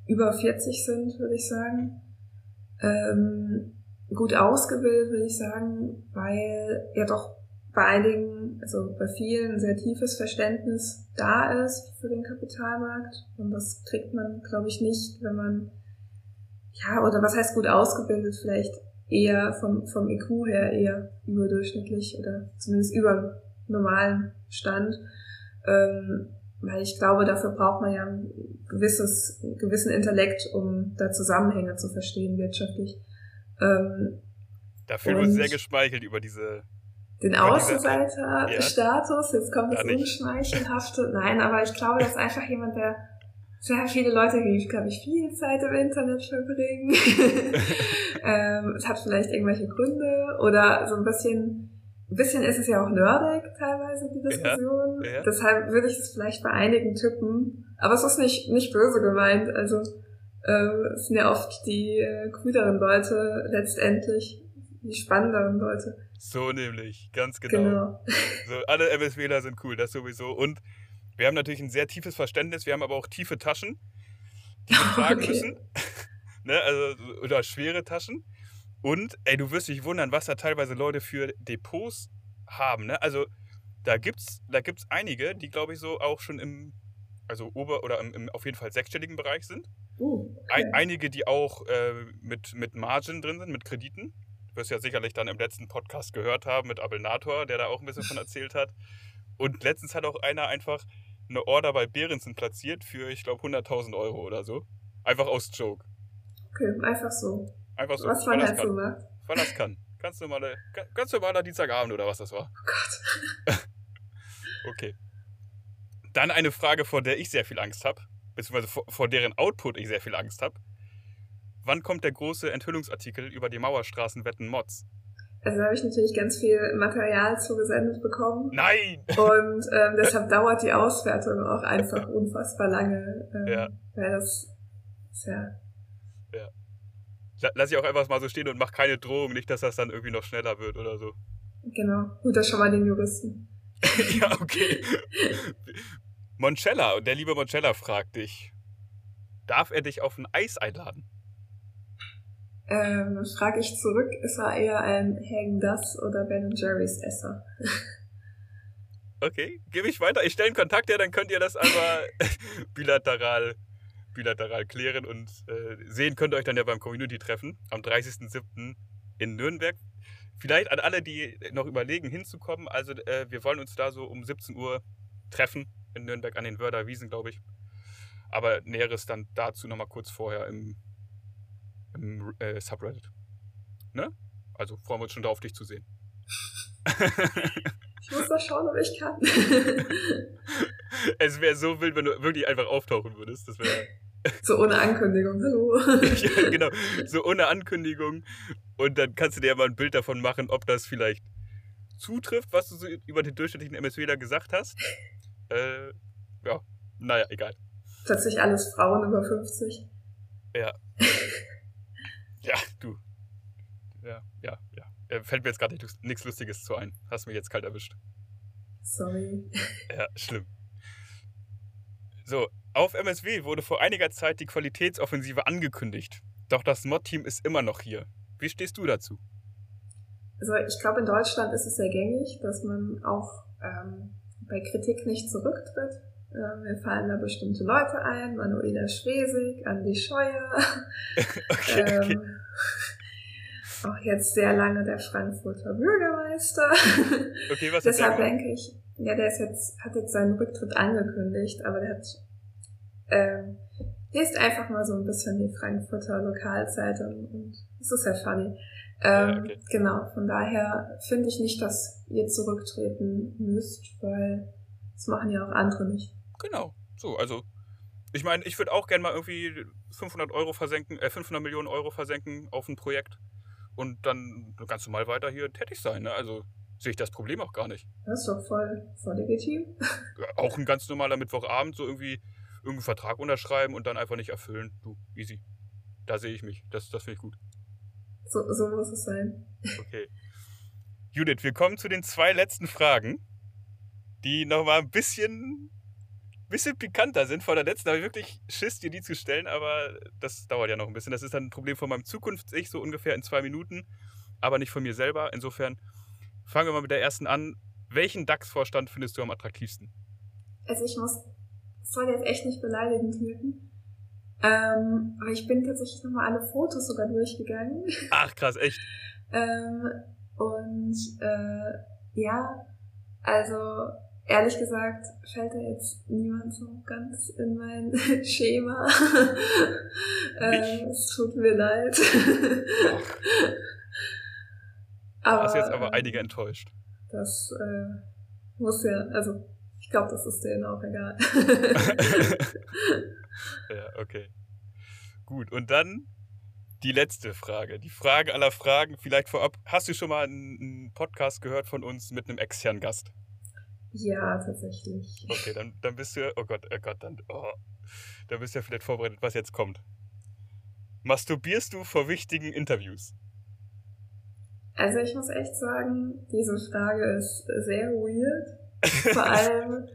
über 40 sind, würde ich sagen. Ähm, gut ausgebildet, würde ich sagen, weil ja doch bei einigen, also bei vielen sehr tiefes Verständnis da ist für den Kapitalmarkt. Und das kriegt man, glaube ich, nicht, wenn man, ja, oder was heißt gut ausgebildet, vielleicht eher vom, vom IQ her eher überdurchschnittlich oder zumindest über normalen Stand. Ähm, weil ich glaube, dafür braucht man ja ein gewisses, einen gewissen Intellekt, um da Zusammenhänge zu verstehen wirtschaftlich. Ähm, da fühlen wir uns sehr geschmeichelt über diese den Außenseiter-Status, jetzt kommt das Unschmeichelhafte. Nein, aber ich glaube, das ist einfach jemand, der sehr viele Leute, die, glaube ich, viel Zeit im Internet verbringen. ähm, es hat vielleicht irgendwelche Gründe oder so ein bisschen, ein bisschen ist es ja auch nerdig teilweise, die Diskussion. Ja, ja. Deshalb würde ich es vielleicht bei einigen tippen. Aber es ist nicht, nicht böse gemeint. Also ähm, es sind ja oft die äh, cooleren Leute letztendlich, die spannenderen Leute. So nämlich, ganz genau. genau. So, alle MSWler sind cool, das sowieso. Und wir haben natürlich ein sehr tiefes Verständnis, wir haben aber auch tiefe Taschen, die wir tragen okay. müssen. ne, also, oder schwere Taschen. Und, ey, du wirst dich wundern, was da teilweise Leute für Depots haben. Ne? Also, da gibt's, da gibt's einige, die, glaube ich, so auch schon im, also ober- oder im, im auf jeden Fall sechsstelligen Bereich sind. Uh, okay. Ein, einige, die auch äh, mit, mit Margin drin sind, mit Krediten wirst ja sicherlich dann im letzten Podcast gehört haben mit Abelnator, der da auch ein bisschen von erzählt hat. Und letztens hat auch einer einfach eine Order bei Behrensen platziert für, ich glaube, 100.000 Euro oder so. Einfach aus Joke. Okay, einfach so. Einfach so. Was man halt so macht. Weil das kann. Ganz normaler, ganz normaler Dienstagabend oder was das war. Oh Gott. okay. Dann eine Frage, vor der ich sehr viel Angst habe, beziehungsweise vor, vor deren Output ich sehr viel Angst habe. Wann kommt der große Enthüllungsartikel über die Mauerstraßenwetten Mods? Also da habe ich natürlich ganz viel Material zugesendet bekommen. Nein! Und ähm, deshalb dauert die Auswertung auch einfach unfassbar lange. Ähm, ja. Weil das ist ja. Ja. Lass ich auch einfach mal so stehen und mach keine Drohung, nicht, dass das dann irgendwie noch schneller wird oder so. Genau. Gut, das schon mal den Juristen. ja, okay. Moncella, der liebe Moncella fragt dich, darf er dich auf ein Eis einladen? Ähm, frage ich zurück, ist er eher ein Hagen Das oder Ben Jerry's Esser? Okay, gebe ich weiter. Ich stelle einen Kontakt her, dann könnt ihr das aber bilateral, bilateral klären und äh, sehen könnt ihr euch dann ja beim Community-Treffen am 30.07. in Nürnberg. Vielleicht an alle, die noch überlegen, hinzukommen. Also äh, wir wollen uns da so um 17 Uhr treffen in Nürnberg an den Wörder Wiesen, glaube ich. Aber Näheres dann dazu nochmal kurz vorher im im äh, Subreddit. Ne? Also freuen wir uns schon darauf, dich zu sehen. ich muss mal schauen, ob ich kann. es wäre so wild, wenn du wirklich einfach auftauchen würdest. Das wäre. So ohne Ankündigung, hallo. ja, genau. So ohne Ankündigung. Und dann kannst du dir ja mal ein Bild davon machen, ob das vielleicht zutrifft, was du so über den durchschnittlichen MSW da gesagt hast. Äh, ja, naja, egal. Plötzlich alles Frauen über 50. Ja. Ja, du. Ja, ja, ja. Äh, fällt mir jetzt gerade nichts Lustiges zu ein. Hast mich jetzt kalt erwischt. Sorry. Ja, schlimm. So, auf MSW wurde vor einiger Zeit die Qualitätsoffensive angekündigt. Doch das Mod-Team ist immer noch hier. Wie stehst du dazu? Also ich glaube, in Deutschland ist es sehr gängig, dass man auch ähm, bei Kritik nicht zurücktritt. Ähm, mir fallen da bestimmte Leute ein, Manuela Schwesig, Andi Scheuer. okay, okay. Ähm, auch jetzt sehr lange der Frankfurter Bürgermeister. Okay, was Deshalb denke ich, ja, der ist jetzt, hat jetzt seinen Rücktritt angekündigt, aber der hat, ähm, liest einfach mal so ein bisschen die Frankfurter Lokalzeitung und es ist sehr funny. Ähm, ja, okay. Genau, von daher finde ich nicht, dass ihr zurücktreten müsst, weil das machen ja auch andere nicht. Genau. So, also ich meine, ich würde auch gerne mal irgendwie 500 Euro versenken, äh, 500 Millionen Euro versenken auf ein Projekt und dann ganz normal weiter hier tätig sein. Ne? Also sehe ich das Problem auch gar nicht. Das ist doch voll, voll legitim. Ja, auch ein ganz normaler Mittwochabend so irgendwie irgendeinen Vertrag unterschreiben und dann einfach nicht erfüllen. Du, easy. Da sehe ich mich. Das, das finde ich gut. So, so muss es sein. Okay. Judith, wir kommen zu den zwei letzten Fragen, die nochmal ein bisschen bisschen pikanter sind. Vor der letzten habe ich wirklich Schiss, dir die zu stellen, aber das dauert ja noch ein bisschen. Das ist dann ein Problem von meinem Zukunfts-Ich, so ungefähr in zwei Minuten, aber nicht von mir selber. Insofern fangen wir mal mit der ersten an. Welchen DAX-Vorstand findest du am attraktivsten? Also ich muss, das soll jetzt echt nicht beleidigend wirken, ähm, aber ich bin tatsächlich nochmal alle Fotos sogar durchgegangen. Ach krass, echt? ähm, und äh, ja, also ehrlich gesagt fällt da jetzt niemand so ganz in mein Schema. ähm, es tut mir leid. aber, du hast jetzt aber einige enttäuscht. Das äh, muss ja, also ich glaube, das ist denen auch egal. ja, okay. Gut, und dann die letzte Frage. Die Frage aller Fragen, vielleicht vorab. Hast du schon mal einen Podcast gehört von uns mit einem externen Gast? Ja, tatsächlich. Okay, dann, dann bist du, oh Gott, oh Gott, dann, oh, dann bist du ja vielleicht vorbereitet, was jetzt kommt. Masturbierst du vor wichtigen Interviews? Also ich muss echt sagen, diese Frage ist sehr weird. Vor allem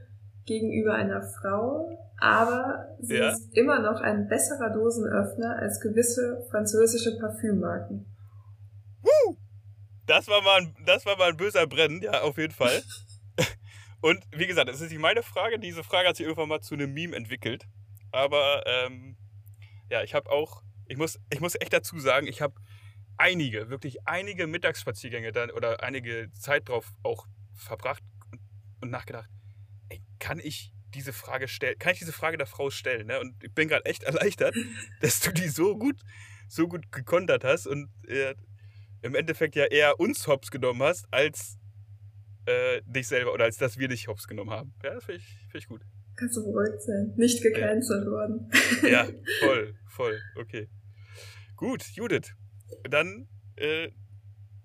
gegenüber einer Frau, aber sie ja. ist immer noch ein besserer Dosenöffner als gewisse französische Parfümmarken. Woo! Das war mal ein, das war mal ein böser Brennen, ja, auf jeden Fall. Und wie gesagt, das ist nicht meine Frage. Diese Frage hat sich irgendwann mal zu einem Meme entwickelt. Aber ähm, ja, ich habe auch, ich muss, ich muss echt dazu sagen, ich habe einige, wirklich einige Mittagsspaziergänge dann oder einige Zeit drauf auch verbracht und, nachgedacht, ey, kann ich diese Frage stellen, kann ich diese Frage der Frau stellen? Ne? Und ich bin gerade echt erleichtert, dass du die so gut, so gut gekontert hast und äh, im Endeffekt ja eher uns hops genommen hast, als äh, dich selber oder als dass wir dich hops genommen haben. Ja, das finde ich, find ich gut. Kannst du beruhigt sein. Nicht gecancelt ja. worden. Ja, voll, voll. Okay. Gut, Judith. Dann, äh,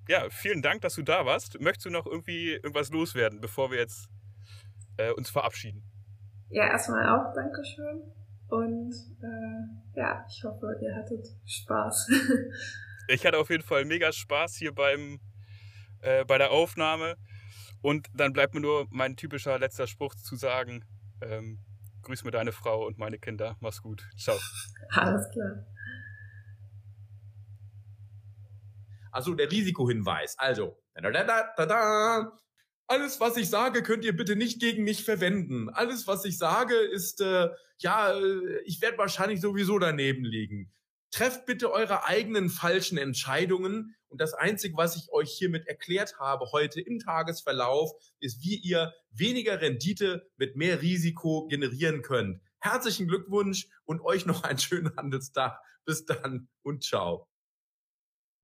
ja, vielen Dank, dass du da warst. Möchtest du noch irgendwie irgendwas loswerden, bevor wir jetzt äh, uns verabschieden? Ja, erstmal auch Dankeschön. Und äh, ja, ich hoffe, ihr hattet Spaß. ich hatte auf jeden Fall mega Spaß hier beim, äh, bei der Aufnahme. Und dann bleibt mir nur mein typischer letzter Spruch zu sagen: ähm, Grüß mir deine Frau und meine Kinder. Mach's gut. Ciao. Alles klar. Also der Risikohinweis. Also, da, da, da, da, alles, was ich sage, könnt ihr bitte nicht gegen mich verwenden. Alles, was ich sage, ist, äh, ja, äh, ich werde wahrscheinlich sowieso daneben liegen. Trefft bitte eure eigenen falschen Entscheidungen. Und das Einzige, was ich euch hiermit erklärt habe heute im Tagesverlauf, ist, wie ihr weniger Rendite mit mehr Risiko generieren könnt. Herzlichen Glückwunsch und euch noch einen schönen Handelstag. Bis dann und ciao.